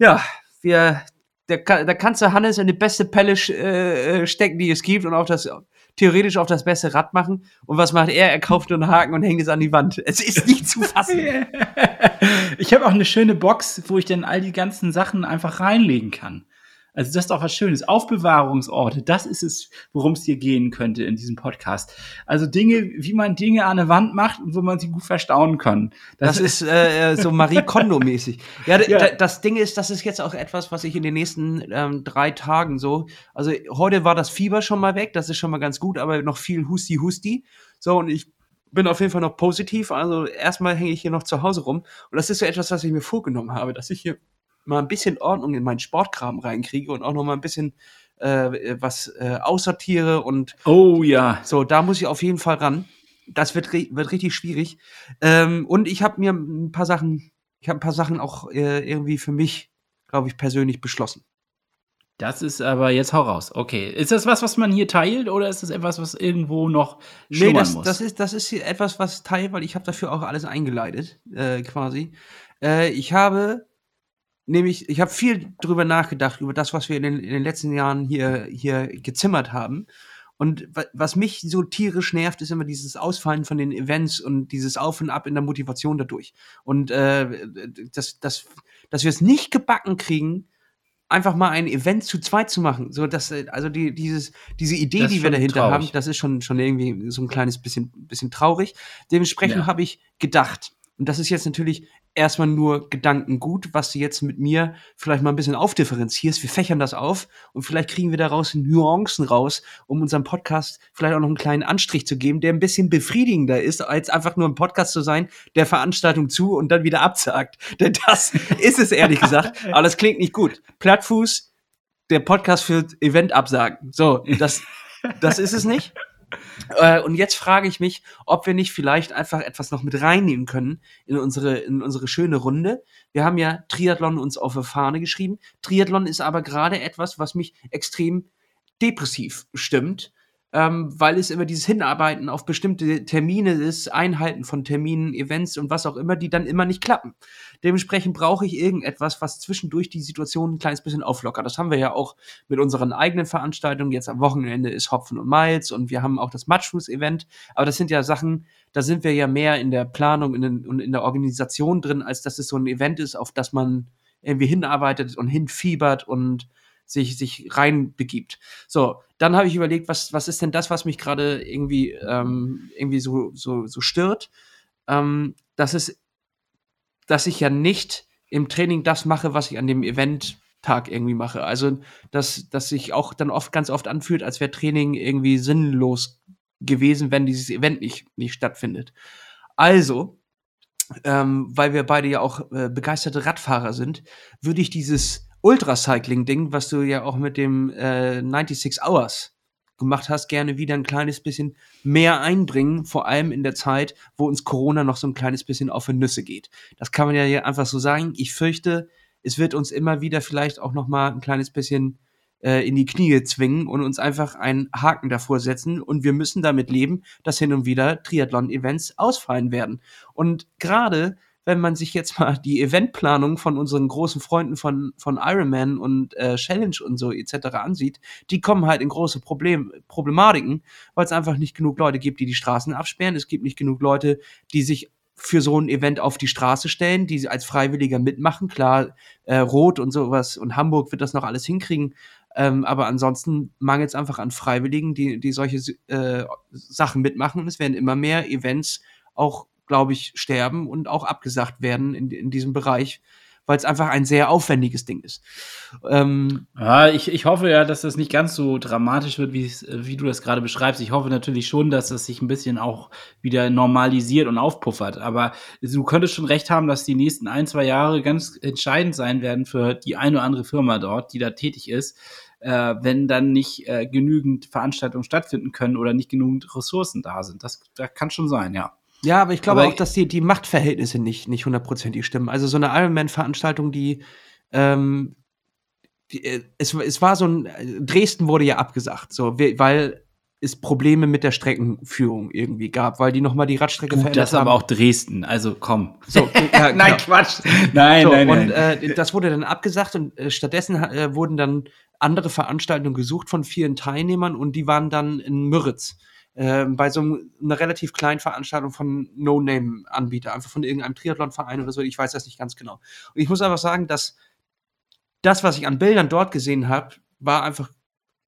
Ja, wir da, da kannst du Hannes in die beste Pelle äh, stecken, die es gibt und auch das theoretisch auf das beste Rad machen. Und was macht er? Er kauft nur einen Haken und hängt es an die Wand. Es ist nicht zu fassen. ich habe auch eine schöne Box, wo ich dann all die ganzen Sachen einfach reinlegen kann. Also das ist doch was Schönes. Aufbewahrungsorte, das ist es, worum es hier gehen könnte in diesem Podcast. Also Dinge, wie man Dinge an der Wand macht und wo man sie gut verstauen kann. Das, das ist äh, so Marie Kondo-mäßig. Ja, ja. das Ding ist, das ist jetzt auch etwas, was ich in den nächsten ähm, drei Tagen so. Also heute war das Fieber schon mal weg, das ist schon mal ganz gut, aber noch viel Husti Husti. So und ich bin auf jeden Fall noch positiv. Also erstmal hänge ich hier noch zu Hause rum und das ist so etwas, was ich mir vorgenommen habe, dass ich hier mal ein bisschen Ordnung in meinen Sportkram reinkriege und auch noch mal ein bisschen äh, was äh, aussortiere und oh ja so da muss ich auf jeden Fall ran das wird wird richtig schwierig ähm, und ich habe mir ein paar Sachen ich habe ein paar Sachen auch äh, irgendwie für mich glaube ich persönlich beschlossen das ist aber jetzt hau raus. Okay. Ist das was, was man hier teilt oder ist das etwas, was irgendwo noch nee, das, muss? Das ist, das ist etwas, was teilt, weil ich habe dafür auch alles eingeleitet, äh, quasi. Äh, ich habe nämlich, ich habe viel drüber nachgedacht, über das, was wir in den, in den letzten Jahren hier, hier gezimmert haben. Und was mich so tierisch nervt, ist immer dieses Ausfallen von den Events und dieses Auf und Ab in der Motivation dadurch. Und äh, dass, dass, dass wir es nicht gebacken kriegen, einfach mal ein Event zu zweit zu machen. So, dass, also die, dieses, diese Idee, die wir dahinter traurig. haben, das ist schon, schon irgendwie so ein kleines bisschen, bisschen traurig. Dementsprechend ja. habe ich gedacht, und das ist jetzt natürlich erstmal nur Gedankengut, was du jetzt mit mir vielleicht mal ein bisschen aufdifferenzierst. Wir fächern das auf und vielleicht kriegen wir daraus Nuancen raus, um unserem Podcast vielleicht auch noch einen kleinen Anstrich zu geben, der ein bisschen befriedigender ist, als einfach nur ein Podcast zu sein, der Veranstaltung zu und dann wieder absagt. Denn das ist es ehrlich gesagt. Aber das klingt nicht gut. Plattfuß, der Podcast für Event absagen. So, das, das ist es nicht. Äh, und jetzt frage ich mich, ob wir nicht vielleicht einfach etwas noch mit reinnehmen können in unsere, in unsere schöne Runde. Wir haben ja Triathlon uns auf der Fahne geschrieben. Triathlon ist aber gerade etwas, was mich extrem depressiv stimmt ähm, weil es immer dieses Hinarbeiten auf bestimmte Termine ist, Einhalten von Terminen, Events und was auch immer, die dann immer nicht klappen. Dementsprechend brauche ich irgendetwas, was zwischendurch die Situation ein kleines bisschen auflockert. Das haben wir ja auch mit unseren eigenen Veranstaltungen. Jetzt am Wochenende ist Hopfen und Miles und wir haben auch das Matchfuß-Event. Aber das sind ja Sachen, da sind wir ja mehr in der Planung und in der Organisation drin, als dass es so ein Event ist, auf das man irgendwie hinarbeitet und hinfiebert und sich, sich reinbegibt. So, dann habe ich überlegt, was, was ist denn das, was mich gerade irgendwie, ähm, irgendwie so, so, so stört? Ähm, das ist, dass ich ja nicht im Training das mache, was ich an dem Eventtag irgendwie mache. Also, dass, dass sich auch dann oft ganz oft anfühlt, als wäre Training irgendwie sinnlos gewesen, wenn dieses Event nicht, nicht stattfindet. Also, ähm, weil wir beide ja auch äh, begeisterte Radfahrer sind, würde ich dieses Ultracycling-Ding, was du ja auch mit dem äh, 96 Hours gemacht hast, gerne wieder ein kleines bisschen mehr einbringen, vor allem in der Zeit, wo uns Corona noch so ein kleines bisschen auf die Nüsse geht. Das kann man ja hier einfach so sagen. Ich fürchte, es wird uns immer wieder vielleicht auch noch mal ein kleines bisschen äh, in die Knie zwingen und uns einfach einen Haken davor setzen und wir müssen damit leben, dass hin und wieder Triathlon-Events ausfallen werden. Und gerade wenn man sich jetzt mal die Eventplanung von unseren großen Freunden von, von Ironman und äh, Challenge und so etc. ansieht, die kommen halt in große Problem, Problematiken, weil es einfach nicht genug Leute gibt, die die Straßen absperren. Es gibt nicht genug Leute, die sich für so ein Event auf die Straße stellen, die als Freiwilliger mitmachen. Klar, äh, Rot und sowas und Hamburg wird das noch alles hinkriegen. Ähm, aber ansonsten mangelt es einfach an Freiwilligen, die, die solche äh, Sachen mitmachen. Und es werden immer mehr Events auch glaube ich, sterben und auch abgesagt werden in, in diesem Bereich, weil es einfach ein sehr aufwendiges Ding ist. Ähm, ja, ich, ich hoffe ja, dass das nicht ganz so dramatisch wird, wie du das gerade beschreibst. Ich hoffe natürlich schon, dass das sich ein bisschen auch wieder normalisiert und aufpuffert. Aber du könntest schon recht haben, dass die nächsten ein, zwei Jahre ganz entscheidend sein werden für die eine oder andere Firma dort, die da tätig ist. Äh, wenn dann nicht äh, genügend Veranstaltungen stattfinden können oder nicht genügend Ressourcen da sind. Das, das kann schon sein, ja. Ja, aber ich glaube aber auch, dass die, die Machtverhältnisse nicht, nicht hundertprozentig stimmen. Also so eine Ironman-Veranstaltung, die, ähm, die, äh, es, es war so ein, Dresden wurde ja abgesagt, so, weil es Probleme mit der Streckenführung irgendwie gab, weil die nochmal die Radstrecke Gut, verändert das ist haben. aber auch Dresden, also komm. So, ja, nein. Quatsch. Nein, So, nein, und nein. äh, das wurde dann abgesagt und äh, stattdessen äh, wurden dann andere Veranstaltungen gesucht von vielen Teilnehmern und die waren dann in Müritz äh, bei so einem- einer relativ kleinen Veranstaltung von No-Name-Anbieter, einfach von irgendeinem Triathlon-Verein oder so, ich weiß das nicht ganz genau. Und ich muss einfach sagen, dass das, was ich an Bildern dort gesehen habe, war einfach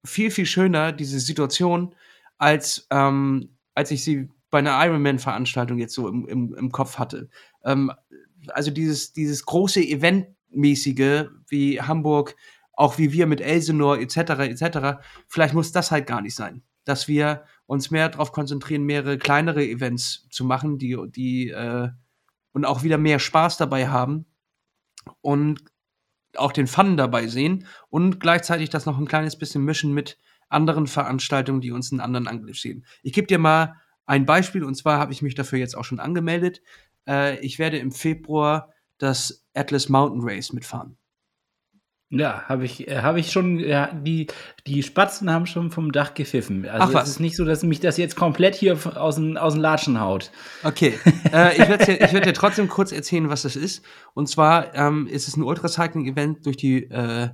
viel, viel schöner, diese Situation, als, ähm, als ich sie bei einer Ironman-Veranstaltung jetzt so im, im, im Kopf hatte. Ähm, also dieses, dieses große Eventmäßige wie Hamburg, auch wie wir mit Elsenor etc. etc. Vielleicht muss das halt gar nicht sein, dass wir uns mehr darauf konzentrieren, mehrere kleinere Events zu machen, die die äh, und auch wieder mehr Spaß dabei haben und auch den Fun dabei sehen und gleichzeitig das noch ein kleines bisschen mischen mit anderen Veranstaltungen, die uns einen anderen Angriff sehen. Ich gebe dir mal ein Beispiel und zwar habe ich mich dafür jetzt auch schon angemeldet. Äh, ich werde im Februar das Atlas Mountain Race mitfahren. Ja, habe ich, äh, habe ich schon, ja, die, die Spatzen haben schon vom Dach gepfiffen. Also Ach es ist nicht so, dass mich das jetzt komplett hier aus den, aus den Latschen haut. Okay, äh, ich werde dir, ich werd dir trotzdem kurz erzählen, was das ist. Und zwar ähm, ist es ein Ultracycling-Event durch, die, äh,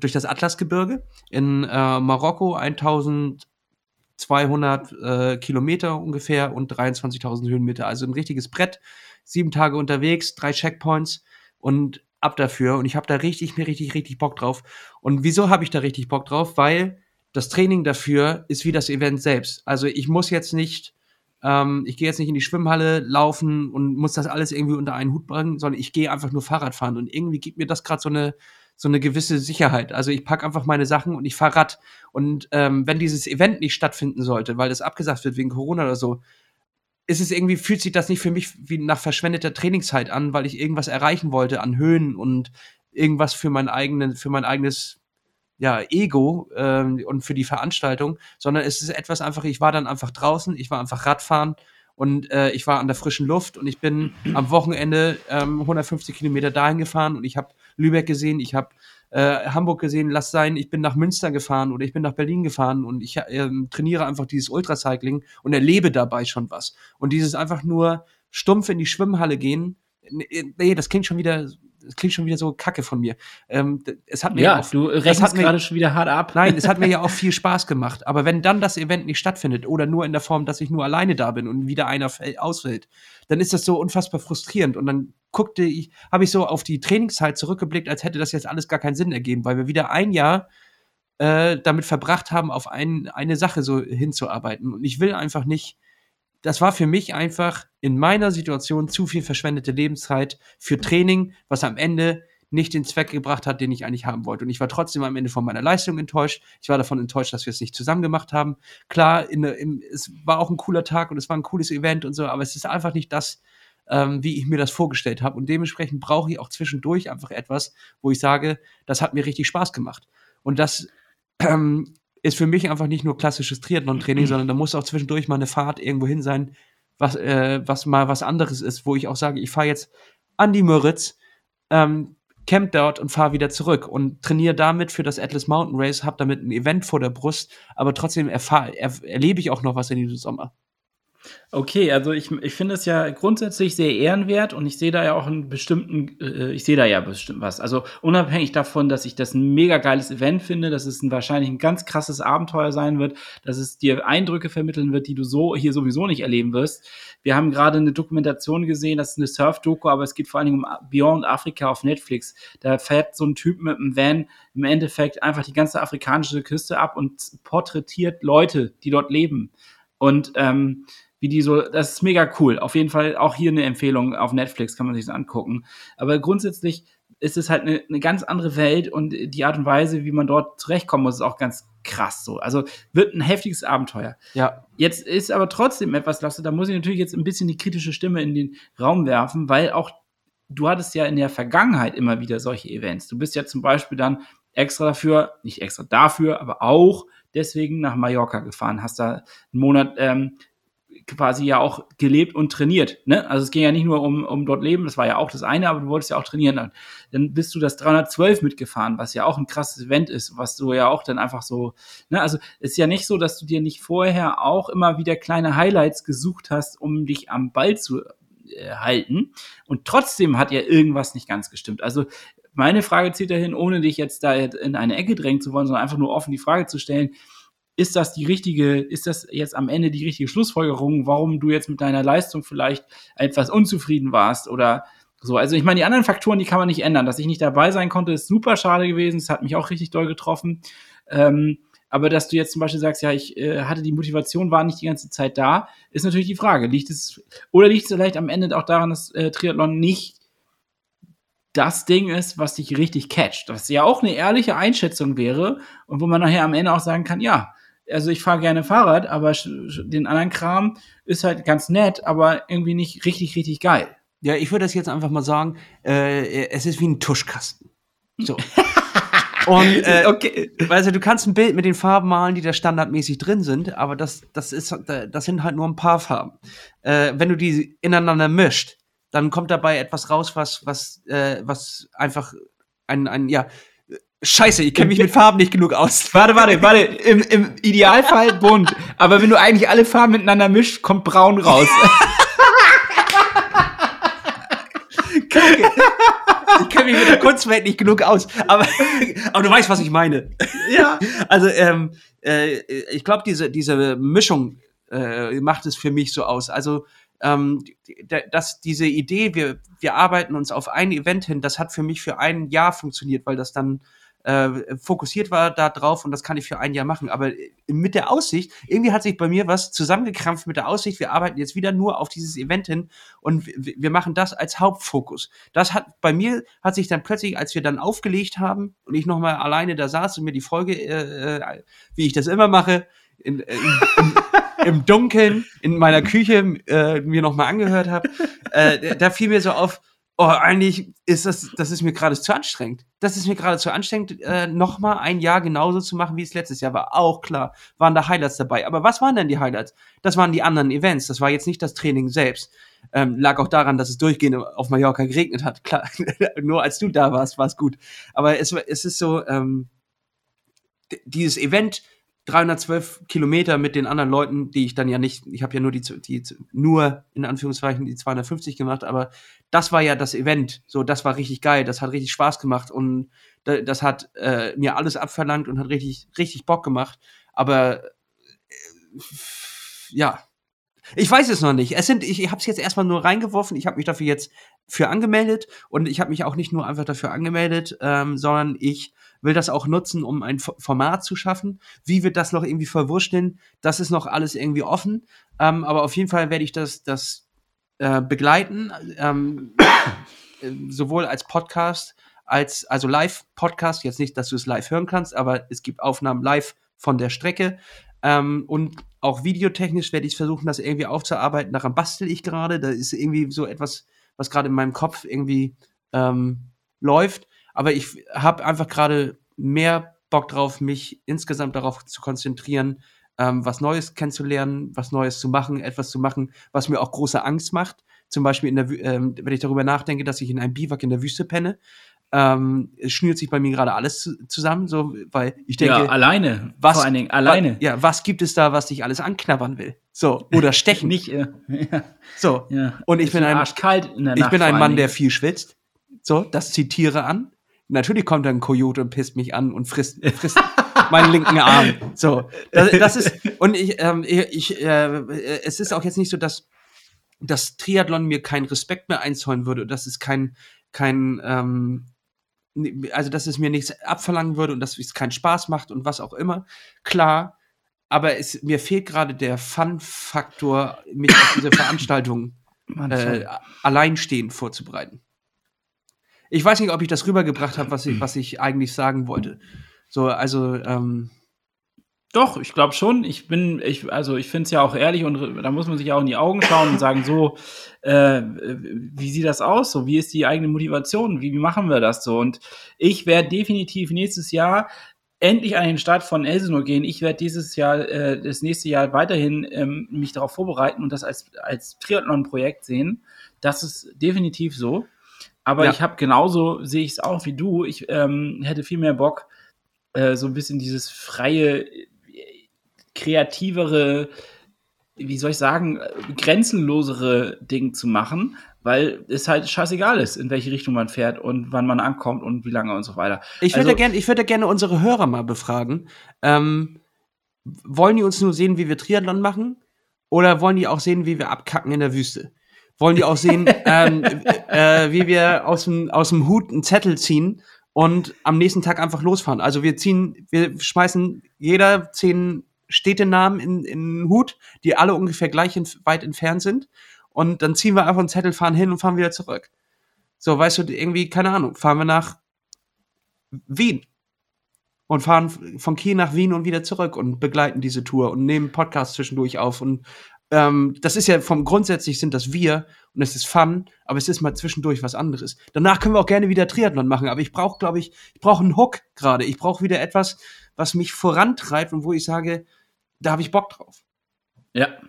durch das Atlasgebirge in äh, Marokko, 1200 äh, Kilometer ungefähr und 23.000 Höhenmeter. Also ein richtiges Brett, sieben Tage unterwegs, drei Checkpoints und ab dafür. Und ich habe da richtig, mir richtig, richtig Bock drauf. Und wieso habe ich da richtig Bock drauf? Weil das Training dafür ist wie das Event selbst. Also ich muss jetzt nicht ähm, ich gehe jetzt nicht in die Schwimmhalle laufen und muss das alles irgendwie unter einen Hut bringen, sondern ich gehe einfach nur Fahrrad fahren und irgendwie gibt mir das gerade so eine so eine gewisse Sicherheit. Also ich packe einfach meine Sachen und ich fahre Rad. Und ähm, wenn dieses Event nicht stattfinden sollte, weil das abgesagt wird wegen Corona oder so, ist es irgendwie, fühlt sich das nicht für mich wie nach verschwendeter Trainingszeit an, weil ich irgendwas erreichen wollte an Höhen und irgendwas für mein eigenen, für mein eigenes ja, Ego ähm, und für die Veranstaltung, sondern es ist etwas einfach, ich war dann einfach draußen, ich war einfach Radfahren und äh, ich war an der frischen Luft und ich bin am Wochenende ähm, 150 Kilometer dahin gefahren und ich habe Lübeck gesehen, ich habe äh, Hamburg gesehen, lass sein, ich bin nach Münster gefahren oder ich bin nach Berlin gefahren und ich ähm, trainiere einfach dieses Ultracycling und erlebe dabei schon was. Und dieses einfach nur stumpf in die Schwimmhalle gehen, nee, das klingt schon wieder, das klingt schon wieder so kacke von mir. Ähm, es hat mir Ja, auch, du rechnest gerade schon wieder hart ab. Nein, es hat mir ja auch viel Spaß gemacht. Aber wenn dann das Event nicht stattfindet oder nur in der Form, dass ich nur alleine da bin und wieder einer fäll- ausfällt, dann ist das so unfassbar frustrierend. Und dann guckte ich, habe ich so auf die Trainingszeit zurückgeblickt, als hätte das jetzt alles gar keinen Sinn ergeben, weil wir wieder ein Jahr äh, damit verbracht haben, auf ein, eine Sache so hinzuarbeiten. Und ich will einfach nicht, das war für mich einfach in meiner Situation zu viel verschwendete Lebenszeit für Training, was am Ende nicht den Zweck gebracht hat, den ich eigentlich haben wollte. Und ich war trotzdem am Ende von meiner Leistung enttäuscht. Ich war davon enttäuscht, dass wir es nicht zusammen gemacht haben. Klar, in, im, es war auch ein cooler Tag und es war ein cooles Event und so, aber es ist einfach nicht das, ähm, wie ich mir das vorgestellt habe. Und dementsprechend brauche ich auch zwischendurch einfach etwas, wo ich sage, das hat mir richtig Spaß gemacht. Und das ähm, ist für mich einfach nicht nur klassisches Triathlon-Training, sondern da muss auch zwischendurch mal eine Fahrt irgendwo hin sein, was, äh, was mal was anderes ist, wo ich auch sage, ich fahre jetzt an die Müritz, ähm, camp dort und fahre wieder zurück und trainiere damit für das Atlas Mountain Race, habe damit ein Event vor der Brust, aber trotzdem erfahr, er, erlebe ich auch noch was in diesem Sommer. Okay, also ich, ich finde es ja grundsätzlich sehr ehrenwert und ich sehe da ja auch einen bestimmten, äh, ich sehe da ja bestimmt was. Also unabhängig davon, dass ich das ein mega geiles Event finde, dass es ein, wahrscheinlich ein ganz krasses Abenteuer sein wird, dass es dir Eindrücke vermitteln wird, die du so hier sowieso nicht erleben wirst. Wir haben gerade eine Dokumentation gesehen, das ist eine Surf-Doku, aber es geht vor allen Dingen um Beyond Africa auf Netflix. Da fährt so ein Typ mit einem Van im Endeffekt einfach die ganze afrikanische Küste ab und porträtiert Leute, die dort leben. Und ähm, wie die so, das ist mega cool. Auf jeden Fall auch hier eine Empfehlung auf Netflix, kann man sich das angucken. Aber grundsätzlich ist es halt eine, eine ganz andere Welt und die Art und Weise, wie man dort zurechtkommen muss, ist auch ganz krass so. Also wird ein heftiges Abenteuer. Ja, Jetzt ist aber trotzdem etwas, Lasse, da muss ich natürlich jetzt ein bisschen die kritische Stimme in den Raum werfen, weil auch du hattest ja in der Vergangenheit immer wieder solche Events. Du bist ja zum Beispiel dann extra dafür, nicht extra dafür, aber auch deswegen nach Mallorca gefahren, hast da einen Monat ähm, quasi ja auch gelebt und trainiert. Ne? Also es ging ja nicht nur um, um dort leben, das war ja auch das eine, aber du wolltest ja auch trainieren. Dann bist du das 312 mitgefahren, was ja auch ein krasses Event ist, was du ja auch dann einfach so, ne? also es ist ja nicht so, dass du dir nicht vorher auch immer wieder kleine Highlights gesucht hast, um dich am Ball zu äh, halten. Und trotzdem hat ja irgendwas nicht ganz gestimmt. Also meine Frage zieht dahin, ohne dich jetzt da in eine Ecke drängen zu wollen, sondern einfach nur offen die Frage zu stellen, ist das die richtige, ist das jetzt am Ende die richtige Schlussfolgerung, warum du jetzt mit deiner Leistung vielleicht etwas unzufrieden warst oder so. Also ich meine, die anderen Faktoren, die kann man nicht ändern. Dass ich nicht dabei sein konnte, ist super schade gewesen. Es hat mich auch richtig doll getroffen. Ähm, aber dass du jetzt zum Beispiel sagst, ja, ich äh, hatte die Motivation, war nicht die ganze Zeit da, ist natürlich die Frage. Liegt es, oder liegt es vielleicht am Ende auch daran, dass äh, Triathlon nicht das Ding ist, was dich richtig catcht? Was ja auch eine ehrliche Einschätzung wäre und wo man nachher am Ende auch sagen kann, ja, also ich fahre gerne Fahrrad, aber den anderen Kram ist halt ganz nett, aber irgendwie nicht richtig, richtig geil. Ja, ich würde das jetzt einfach mal sagen, äh, es ist wie ein Tuschkasten. So. Und äh, okay. also du kannst ein Bild mit den Farben malen, die da standardmäßig drin sind, aber das, das, ist, das sind halt nur ein paar Farben. Äh, wenn du die ineinander mischt, dann kommt dabei etwas raus, was, was, äh, was einfach ein, ein, ja, Scheiße, ich kenne mich mit Farben nicht genug aus. Warte, warte, warte. Im, Im Idealfall bunt. Aber wenn du eigentlich alle Farben miteinander mischst, kommt braun raus. Kacke. Ich kenne mich mit der Kunstwelt nicht genug aus. Aber, aber du weißt, was ich meine. Ja. Also, ähm, äh, ich glaube, diese, diese Mischung äh, macht es für mich so aus. Also, ähm, dass diese Idee, wir, wir arbeiten uns auf ein Event hin, das hat für mich für ein Jahr funktioniert, weil das dann äh, fokussiert war da drauf und das kann ich für ein Jahr machen. Aber mit der Aussicht, irgendwie hat sich bei mir was zusammengekrampft mit der Aussicht, wir arbeiten jetzt wieder nur auf dieses Event hin und wir machen das als Hauptfokus. Das hat bei mir hat sich dann plötzlich, als wir dann aufgelegt haben und ich nochmal alleine da saß und mir die Folge, äh, äh wie ich das immer mache, in, äh, in, in, im Dunkeln in meiner Küche äh, mir nochmal angehört habe, äh, da fiel mir so auf, oh, eigentlich ist das, das ist mir gerade zu anstrengend. Das ist mir gerade zu anstrengend, äh, nochmal ein Jahr genauso zu machen, wie es letztes Jahr war. Auch klar, waren da Highlights dabei. Aber was waren denn die Highlights? Das waren die anderen Events. Das war jetzt nicht das Training selbst. Ähm, lag auch daran, dass es durchgehend auf Mallorca geregnet hat. Klar, nur als du da warst, war es gut. Aber es, es ist so, ähm, dieses Event 312 Kilometer mit den anderen Leuten, die ich dann ja nicht, ich habe ja nur die, die, nur in Anführungszeichen die 250 gemacht, aber das war ja das Event. So, das war richtig geil, das hat richtig Spaß gemacht und das hat äh, mir alles abverlangt und hat richtig, richtig Bock gemacht. Aber äh, ja, ich weiß es noch nicht. Es sind, ich, ich habe es jetzt erstmal nur reingeworfen. Ich habe mich dafür jetzt für angemeldet und ich habe mich auch nicht nur einfach dafür angemeldet, ähm, sondern ich will das auch nutzen, um ein Format zu schaffen. Wie wird das noch irgendwie verwurschteln? Das ist noch alles irgendwie offen. Ähm, aber auf jeden Fall werde ich das, das äh, begleiten, ähm, äh, sowohl als Podcast als also Live-Podcast. Jetzt nicht, dass du es live hören kannst, aber es gibt Aufnahmen live von der Strecke. Ähm, und auch videotechnisch werde ich versuchen, das irgendwie aufzuarbeiten. Daran bastel ich gerade. Da ist irgendwie so etwas, was gerade in meinem Kopf irgendwie ähm, läuft. Aber ich habe einfach gerade mehr Bock drauf, mich insgesamt darauf zu konzentrieren, ähm, was Neues kennenzulernen, was Neues zu machen, etwas zu machen, was mir auch große Angst macht. Zum Beispiel, der, ähm, wenn ich darüber nachdenke, dass ich in einem Biwak in der Wüste penne, ähm, es schnürt sich bei mir gerade alles zu, zusammen, so, weil ich denke. Ja, alleine. Was, vor allen Dingen, alleine. Ja, was gibt es da, was dich alles anknabbern will? So, oder stechen. Nicht, äh, ja. So. Ja. Und ich bin ein, arschkalt in der ich bin ein Mann, der viel schwitzt. So, das zieht Tiere an. Natürlich kommt dann ein Kojote und pisst mich an und frisst, frisst meinen linken Arm. So, das, das ist und ich, ähm, ich äh, es ist auch jetzt nicht so, dass das Triathlon mir keinen Respekt mehr einzollen würde. Das ist kein kein ähm, also dass es mir nichts abverlangen würde und dass es keinen Spaß macht und was auch immer. Klar, aber es, mir fehlt gerade der Fun-Faktor, mich auf diese Veranstaltung äh, alleinstehend vorzubereiten ich weiß nicht, ob ich das rübergebracht habe, was ich, was ich eigentlich sagen wollte. So, also, ähm, doch, ich glaube schon. Ich bin, ich, also ich finde es ja auch ehrlich und da muss man sich auch in die Augen schauen und sagen, so, äh, wie sieht das aus? So, wie ist die eigene Motivation? Wie, wie machen wir das so? Und ich werde definitiv nächstes Jahr endlich an den Start von Elsenor gehen. Ich werde dieses Jahr, äh, das nächste Jahr weiterhin ähm, mich darauf vorbereiten und das als, als Triathlon-Projekt sehen. Das ist definitiv so. Aber Ja. ich habe genauso, sehe ich es auch wie du. Ich ähm, hätte viel mehr Bock, äh, so ein bisschen dieses freie, kreativere, wie soll ich sagen, grenzenlosere Ding zu machen, weil es halt scheißegal ist, in welche Richtung man fährt und wann man ankommt und wie lange und so weiter. Ich würde Also- gerne, ich würde gerne unsere Hörer mal befragen. Ähm, wollen die uns nur sehen, wie wir Triathlon machen? Oder wollen die auch sehen, wie wir abkacken in der Wüste? Wollen die auch sehen, ähm, äh, wie wir aus dem, aus dem Hut einen Zettel ziehen und am nächsten Tag einfach losfahren? Also wir ziehen, wir schmeißen jeder zehn Städtenamen in, in den Hut, die alle ungefähr gleich ent weit entfernt sind. Und dann ziehen wir einfach einen Zettel, fahren hin und fahren wieder zurück. So, weißt du, irgendwie, keine Ahnung, fahren wir nach Wien und fahren von Kiel nach Wien und wieder zurück und begleiten diese Tour und nehmen Podcasts zwischendurch auf. Und ähm, das ist ja vom grundsätzlich sind das wir und es ist Fun, aber es ist mal zwischendurch was anderes. Danach können wir auch gerne wieder Triathlon machen, aber ich brauche, glaube ich, ich brauche einen Hook gerade. Ich brauche wieder etwas, was mich vorantreibt und wo ich sage, da habe ich Bock drauf. Ja,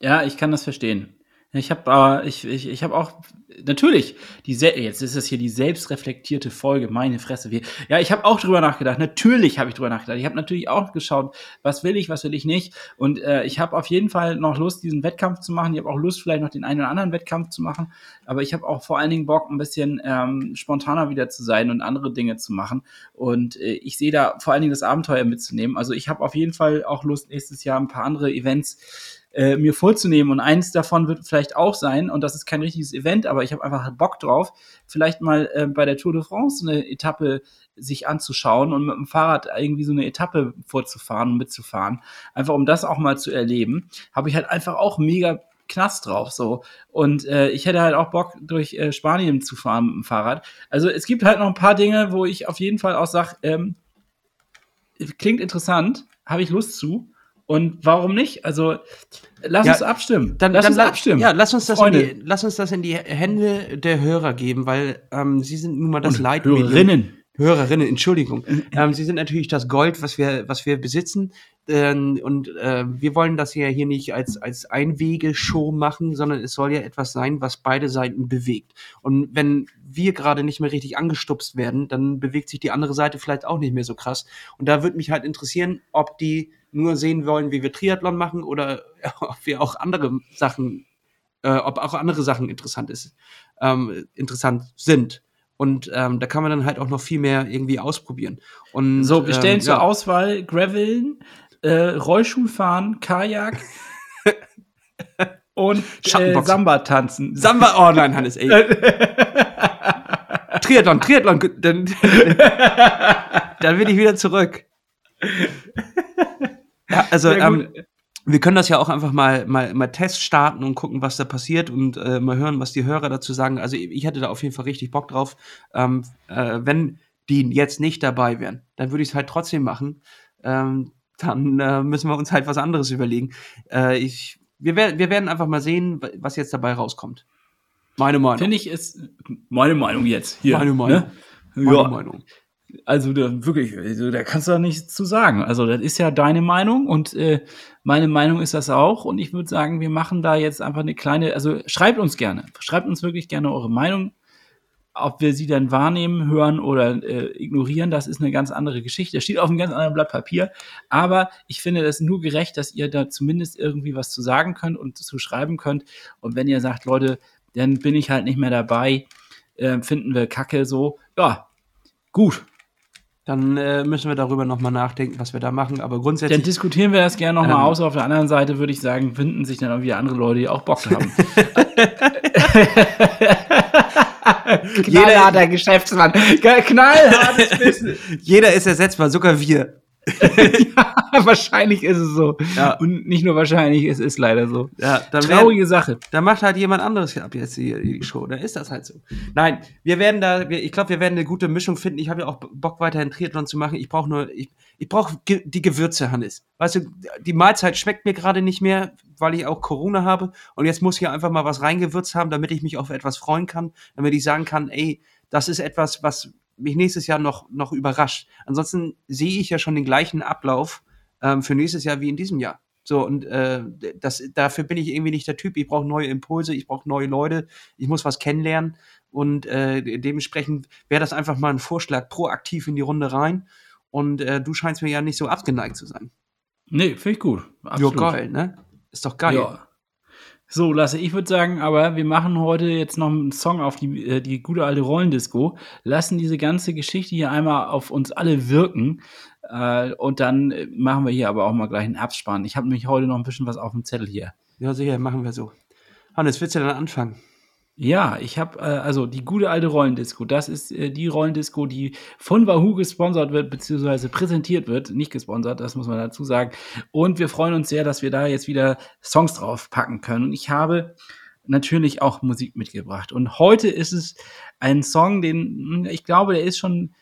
ja, ich kann das verstehen. Ich habe äh, ich, ich, ich hab auch natürlich die jetzt ist es hier die selbstreflektierte Folge, meine Fresse. Wir, ja, ich habe auch drüber nachgedacht. Natürlich habe ich drüber nachgedacht. Ich habe natürlich auch geschaut, was will ich, was will ich nicht. Und äh, ich habe auf jeden Fall noch Lust, diesen Wettkampf zu machen. Ich habe auch Lust, vielleicht noch den einen oder anderen Wettkampf zu machen. Aber ich habe auch vor allen Dingen Bock, ein bisschen ähm, spontaner wieder zu sein und andere Dinge zu machen. Und äh, ich sehe da vor allen Dingen das Abenteuer mitzunehmen. Also ich habe auf jeden Fall auch Lust, nächstes Jahr ein paar andere Events äh, mir vorzunehmen. Und eins davon wird vielleicht auch sein, und das ist kein richtiges Event, aber ich habe einfach Bock drauf, vielleicht mal äh, bei der Tour de France eine Etappe sich anzuschauen und mit dem Fahrrad irgendwie so eine Etappe vorzufahren und mitzufahren. Einfach um das auch mal zu erleben, habe ich halt einfach auch mega Knast drauf so und äh, ich hätte halt auch Bock durch äh, Spanien zu fahren mit dem Fahrrad. Also es gibt halt noch ein paar Dinge, wo ich auf jeden Fall auch sage, ähm, klingt interessant, habe ich Lust zu und warum nicht? Also lass Ja, uns abstimmen. Dann, lass dann uns abstimmen. Ja, lass uns, das in die, lass uns das in die Hände der Hörer geben, weil ähm, sie sind nun mal das Und Leitmedium. Hörerinnen. Hörerinnen, Entschuldigung. ähm, sie sind natürlich das Gold, was wir, was wir besitzen. Ähm, und äh, wir wollen das ja hier nicht als, als Einwegeshow machen, sondern es soll ja etwas sein, was beide Seiten bewegt. Und wenn wir gerade nicht mehr richtig angestupst werden, dann bewegt sich die andere Seite vielleicht auch nicht mehr so krass. Und da würde mich halt interessieren, ob die nur sehen wollen, wie wir Triathlon machen oder ob wir auch andere Sachen, äh, ob auch andere Sachen interessant ist, ähm, interessant sind. Und ähm, da kann man dann halt auch noch viel mehr irgendwie ausprobieren. Und, So, wir stellen ähm, zur ja. Auswahl Graveln, äh, Rollschuhfahren, Kajak und äh. Samba tanzen. Samba, oh nein, Hannes, ey. Triathlon, Triathlon, dann, dann will ich wieder zurück. Ja, also, ähm, wir können das ja auch einfach mal, mal, mal Test starten und gucken, was da passiert und äh, mal hören, was die Hörer dazu sagen. Also ich hätte da auf jeden Fall richtig Bock drauf. Ähm, äh, wenn die jetzt nicht dabei wären, dann würde ich es halt trotzdem machen. Ähm, dann äh, müssen wir uns halt was anderes überlegen. Äh, ich, wir, wer- wir werden einfach mal sehen, was jetzt dabei rauskommt. Meine Meinung. Finde ich ist meine Meinung jetzt. Hier, Meine Meinung. Ne? Meine Ja, Meinung. Also da, wirklich, also, da kannst du da nichts zu sagen. Also das ist ja deine Meinung und äh, meine Meinung ist das auch. Und ich würde sagen, wir machen da jetzt einfach eine kleine, also schreibt uns gerne, schreibt uns wirklich gerne eure Meinung. Ob wir sie dann wahrnehmen, hören oder äh, ignorieren, das ist eine ganz andere Geschichte. Das steht auf einem ganz anderen Blatt Papier. Aber ich finde das nur gerecht, dass ihr da zumindest irgendwie was zu sagen könnt und zu schreiben könnt. Und wenn ihr sagt, Leute, dann bin ich halt nicht mehr dabei, äh, finden wir Kacke so, ja, gut, Dann äh, müssen wir darüber nochmal nachdenken, was wir da machen. Aber Dann grundsätzlich. diskutieren wir das gerne nochmal Ähm. aus. Auf der anderen Seite würde ich sagen, finden sich dann auch wieder andere Leute, die auch Bock haben. Knallharter Geschäftsmann. Knallhartes Business. Jeder ist ersetzbar, sogar wir. ja, wahrscheinlich ist es so. Ja. Und nicht nur wahrscheinlich, es ist leider so. Ja, dann Traurige Sache. da macht halt jemand anderes ab jetzt die, die Show. Da ist das halt so. Nein, wir werden da, wir, ich glaube, wir werden eine gute Mischung finden. Ich habe ja auch Bock, weiterhin Triathlon zu machen. Ich brauche nur, ich, ich brauche ge die Gewürze, Hannes. Weißt du, die Mahlzeit schmeckt mir gerade nicht mehr, weil ich auch Corona habe. Und jetzt muss hier einfach mal was reingewürzt haben, damit ich mich auf etwas freuen kann, damit ich sagen kann, ey, das ist etwas, was mich nächstes Jahr noch, noch überrascht. Ansonsten sehe ich ja schon den gleichen Ablauf ähm, für nächstes Jahr wie in diesem Jahr. So, und äh, das, dafür bin ich irgendwie nicht der Typ. Ich brauche neue Impulse, ich brauche neue Leute, ich muss was kennenlernen. Und äh, dementsprechend wäre das einfach mal ein Vorschlag, proaktiv in die Runde rein. Und äh, du scheinst mir ja nicht so abgeneigt zu sein. Nee, finde ich gut. Absolut. Ja, geil, ne? Ist doch geil. Ja. So, Lasse, ich würde sagen, aber wir machen heute jetzt noch einen Song auf die, äh, die gute alte Rollendisco, lassen diese ganze Geschichte hier einmal auf uns alle wirken äh, und dann äh, machen wir hier aber auch mal gleich einen Abspann. Ich habe nämlich heute noch ein bisschen was auf dem Zettel hier. Ja, sicher, machen wir so. Hannes, willst du dann anfangen? Ja, ich habe äh, also die gute alte Rollendisco. Das ist äh, die Rollendisco, die von Wahoo gesponsert wird, beziehungsweise präsentiert wird. Nicht gesponsert, das muss man dazu sagen. Und wir freuen uns sehr, dass wir da jetzt wieder Songs drauf packen können. Und ich habe natürlich auch Musik mitgebracht. Und heute ist es ein Song, den hm, ich glaube, der ist schon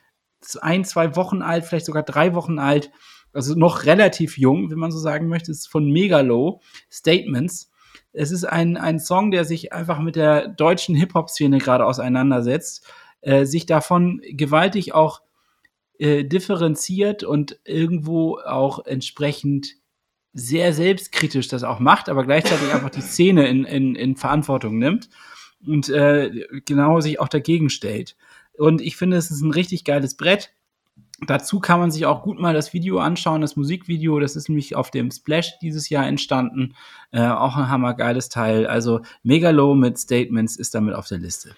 ein, zwei Wochen alt, vielleicht sogar drei Wochen alt. Also noch relativ jung, wenn man so sagen möchte. Es ist von Megalo, Statements. Es ist ein, ein Song, der sich einfach mit der deutschen Hip-Hop-Szene gerade auseinandersetzt, äh, sich davon gewaltig auch äh, differenziert und irgendwo auch entsprechend sehr selbstkritisch das auch macht, aber gleichzeitig einfach die Szene in, in, in Verantwortung nimmt und äh, genau sich auch dagegen stellt. Und ich finde, es ist ein richtig geiles Brett. Dazu kann man sich auch gut mal das Video anschauen, das Musikvideo. Das ist nämlich auf dem Splash dieses Jahr entstanden. Äh, auch ein hammergeiles Teil. Also Megalo mit Statements ist damit auf der Liste.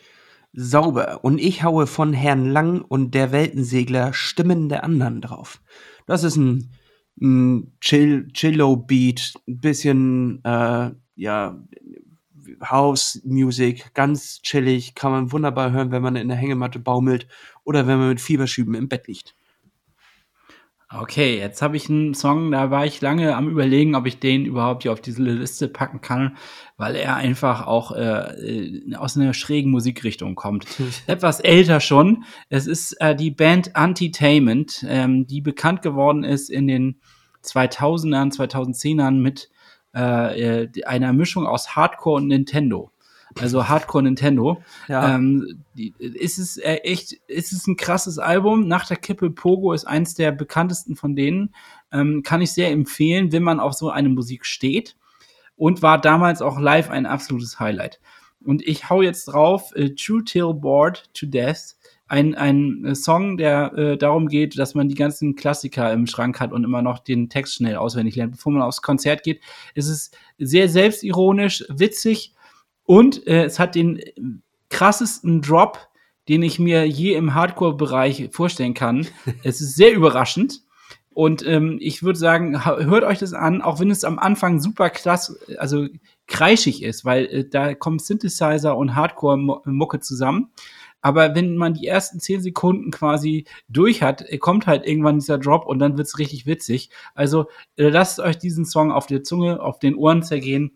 Sauber. Und ich haue von Herrn Lang und der Weltensegler Stimmen der anderen drauf. Das ist ein, ein Chill, Chillo-Beat, ein bisschen, äh, ja, House Music, ganz chillig, kann man wunderbar hören, wenn man in der Hängematte baumelt oder wenn man mit Fieberschüben im Bett liegt. Okay, jetzt habe ich einen Song, da war ich lange am überlegen, ob ich den überhaupt hier auf diese Liste packen kann, weil er einfach auch äh, äh aus einer schrägen Musikrichtung kommt. Etwas älter schon. Es ist äh, die Band Antitainment, ähm, die bekannt geworden ist in den 2000ern, 2010ern mit äh, äh, einer Mischung aus Hardcore und Nintendo also Hardcore Nintendo. Ja. Ähm, die, ist es äh, echt, ist es ein krasses Album. Nach der Kippe Pogo ist eins der bekanntesten von denen. Ähm, kann ich sehr empfehlen, wenn man auf so eine Musik steht. Und war damals auch live ein absolutes Highlight. Und ich hau jetzt drauf, äh, True Till Bored to Death. Ein, ein äh, Song, der äh, darum geht, dass man die ganzen Klassiker im Schrank hat und immer noch den Text schnell auswendig lernt, bevor man aufs Konzert geht. Es ist sehr selbstironisch, witzig und äh, es hat den krassesten Drop, den ich mir je im Hardcore-Bereich vorstellen kann. es ist sehr überraschend. Und ähm, ich würde sagen, hört euch das an, auch wenn es am Anfang super klasse, also kreischig ist, weil äh, da kommen Synthesizer und Hardcore-Mucke zusammen. Aber wenn man die ersten zehn Sekunden quasi durch hat, äh, kommt halt irgendwann dieser Drop und dann wird's richtig witzig. Also äh, lasst euch diesen Song auf der Zunge, auf den Ohren zergehen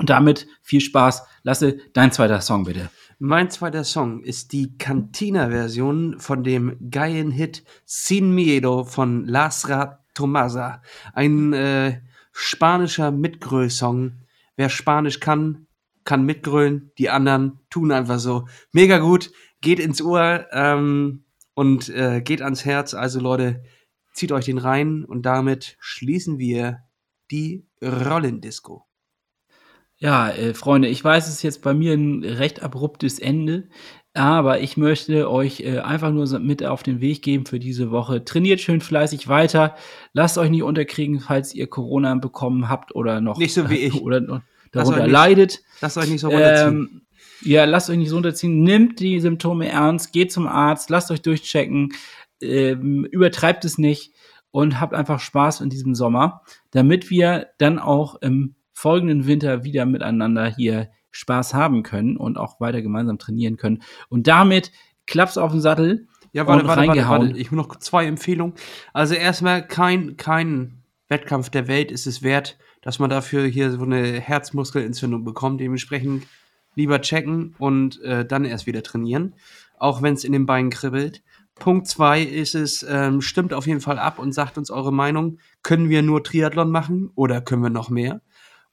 und damit viel Spaß. Lasse, dein zweiter Song bitte. Mein zweiter Song ist die Cantina-Version von dem geilen Hit Sin Miedo von Lasra Tomasa. Ein äh, spanischer Mitgröl-Song. Wer Spanisch kann, kann mitgrölen. Die anderen tun einfach so. Mega gut. Geht ins Ohr ähm, und äh, geht ans Herz. Also Leute, zieht euch den rein und damit schließen wir die Rollendisco. Ja, äh, Freunde, ich weiß, es ist jetzt bei mir ein recht abruptes Ende, aber ich möchte euch äh, einfach nur mit auf den Weg geben für diese Woche. Trainiert schön fleißig weiter. Lasst euch nicht unterkriegen, falls ihr Corona bekommen habt oder noch nicht so wie ich oder darunter nicht, leidet. Lasst euch nicht so runterziehen. Ähm, ja, lasst euch nicht so runterziehen. Nimmt die Symptome ernst, geht zum Arzt, lasst euch durchchecken, ähm, übertreibt es nicht und habt einfach Spaß in diesem Sommer, damit wir dann auch im folgenden Winter wieder miteinander hier Spaß haben können und auch weiter gemeinsam trainieren können. Und damit klappt's auf den Sattel. Ja, warte, warte, warte, warte. Ich habe noch zwei Empfehlungen. Also erstmal kein, kein Wettkampf der Welt ist es wert, dass man dafür hier so eine Herzmuskelentzündung bekommt. Dementsprechend lieber checken und äh, dann erst wieder trainieren, auch wenn es in den Beinen kribbelt. Punkt zwei ist es, ähm, stimmt auf jeden Fall ab und sagt uns eure Meinung. Können wir nur Triathlon machen oder können wir noch mehr?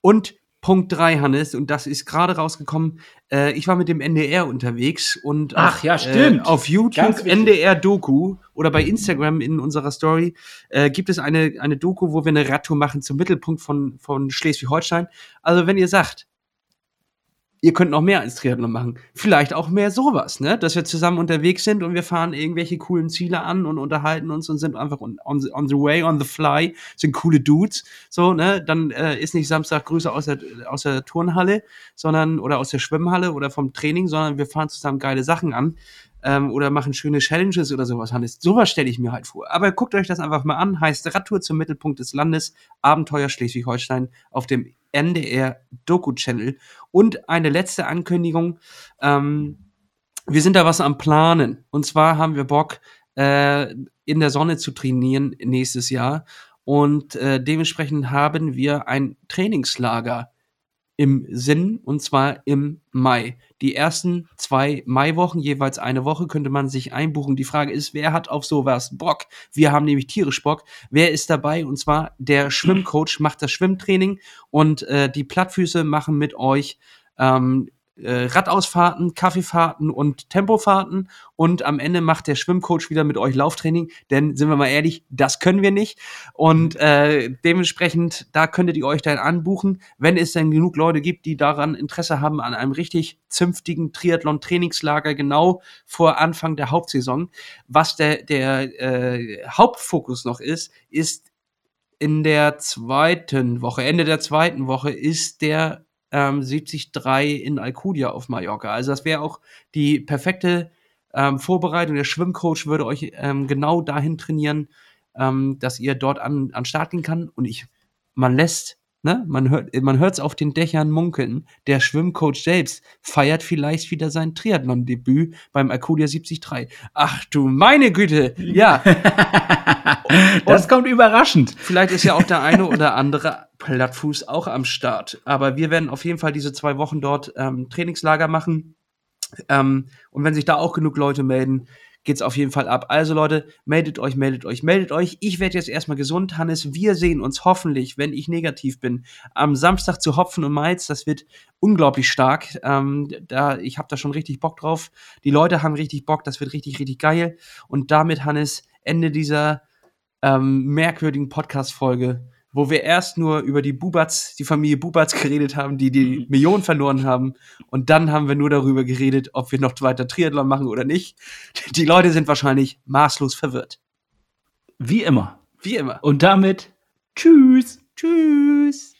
Und Punkt 3, Hannes, und das ist gerade rausgekommen. Äh, ich war mit dem NDR unterwegs und Ach, auf, ja, stimmt. Äh, auf YouTube Ganz wichtig. NDR Doku oder bei Instagram in unserer Story äh, gibt es eine, eine Doku, wo wir eine Radtour machen zum Mittelpunkt von, von Schleswig-Holstein. Also wenn ihr sagt, ihr könnt noch mehr als Triathlon machen. Vielleicht auch mehr sowas, ne? Dass wir zusammen unterwegs sind und wir fahren irgendwelche coolen Ziele an und unterhalten uns und sind einfach on, the, on the way, on the fly, sind coole Dudes. So, ne? Dann äh, ist nicht Samstag Grüße aus der, aus der Turnhalle, sondern oder aus der Schwimmhalle oder vom Training, sondern wir fahren zusammen geile Sachen an. Ähm, oder machen schöne Challenges oder sowas, Hannes. Sowas stelle ich mir halt vor. Aber guckt euch das einfach mal an. Heißt Radtour zum Mittelpunkt des Landes, Abenteuer Schleswig-Holstein auf dem NDR Doku Channel. Und eine letzte Ankündigung. Ähm, wir sind da was am Planen. Und zwar haben wir Bock, äh, in der Sonne zu trainieren nächstes Jahr. Und äh, dementsprechend haben wir ein Trainingslager im Sinn, und zwar im Mai. Die ersten zwei Maiwochen, jeweils eine Woche, könnte man sich einbuchen. Die Frage ist, wer hat auf sowas Bock? Wir haben nämlich tierisch Bock. Wer ist dabei? Und zwar der Schwimmcoach macht das Schwimmtraining und äh, die Plattfüße machen mit euch ähm, äh, Radausfahrten, Kaffeefahrten und Tempofahrten. Und am Ende macht der Schwimmcoach wieder mit euch Lauftraining, denn sind wir mal ehrlich, das können wir nicht. Und äh, dementsprechend, da könntet ihr euch dann anbuchen, wenn es denn genug Leute gibt, die daran Interesse haben an einem richtig zünftigen Triathlon-Trainingslager genau vor Anfang der Hauptsaison. Was der, der äh, Hauptfokus noch ist, ist in der zweiten Woche, Ende der zweiten Woche ist der ähm, 73 in Alcudia auf Mallorca. Also das wäre auch die perfekte ähm, Vorbereitung. Der Schwimmcoach würde euch ähm, genau dahin trainieren, ähm, dass ihr dort an, an Start gehen kann. Und ich, man lässt, ne, man hört, man auf den Dächern munkeln. Der Schwimmcoach selbst feiert vielleicht wieder sein Triathlon-Debüt beim Alcudia 73. Ach du meine Güte, ja. das kommt überraschend. Vielleicht ist ja auch der eine oder andere Plattfuß auch am Start. Aber wir werden auf jeden Fall diese zwei Wochen dort ähm, Trainingslager machen. Ähm, und wenn sich da auch genug Leute melden, geht's auf jeden Fall ab. Also Leute, meldet euch, meldet euch, meldet euch. Ich werde jetzt erstmal gesund, Hannes. Wir sehen uns hoffentlich, wenn ich negativ bin, am Samstag zu Hopfen und Malz. Das wird unglaublich stark. Ähm, da, ich habe da schon richtig Bock drauf. Die Leute haben richtig Bock. Das wird richtig, richtig geil. Und damit, Hannes, Ende dieser ähm, merkwürdigen Podcast-Folge, wo wir erst nur über die Bubatz, die Familie Bubatz geredet haben, die die Millionen verloren haben. Und dann haben wir nur darüber geredet, ob wir noch weiter Triathlon machen oder nicht. Die Leute sind wahrscheinlich maßlos verwirrt. Wie immer. Wie immer. Und damit tschüss.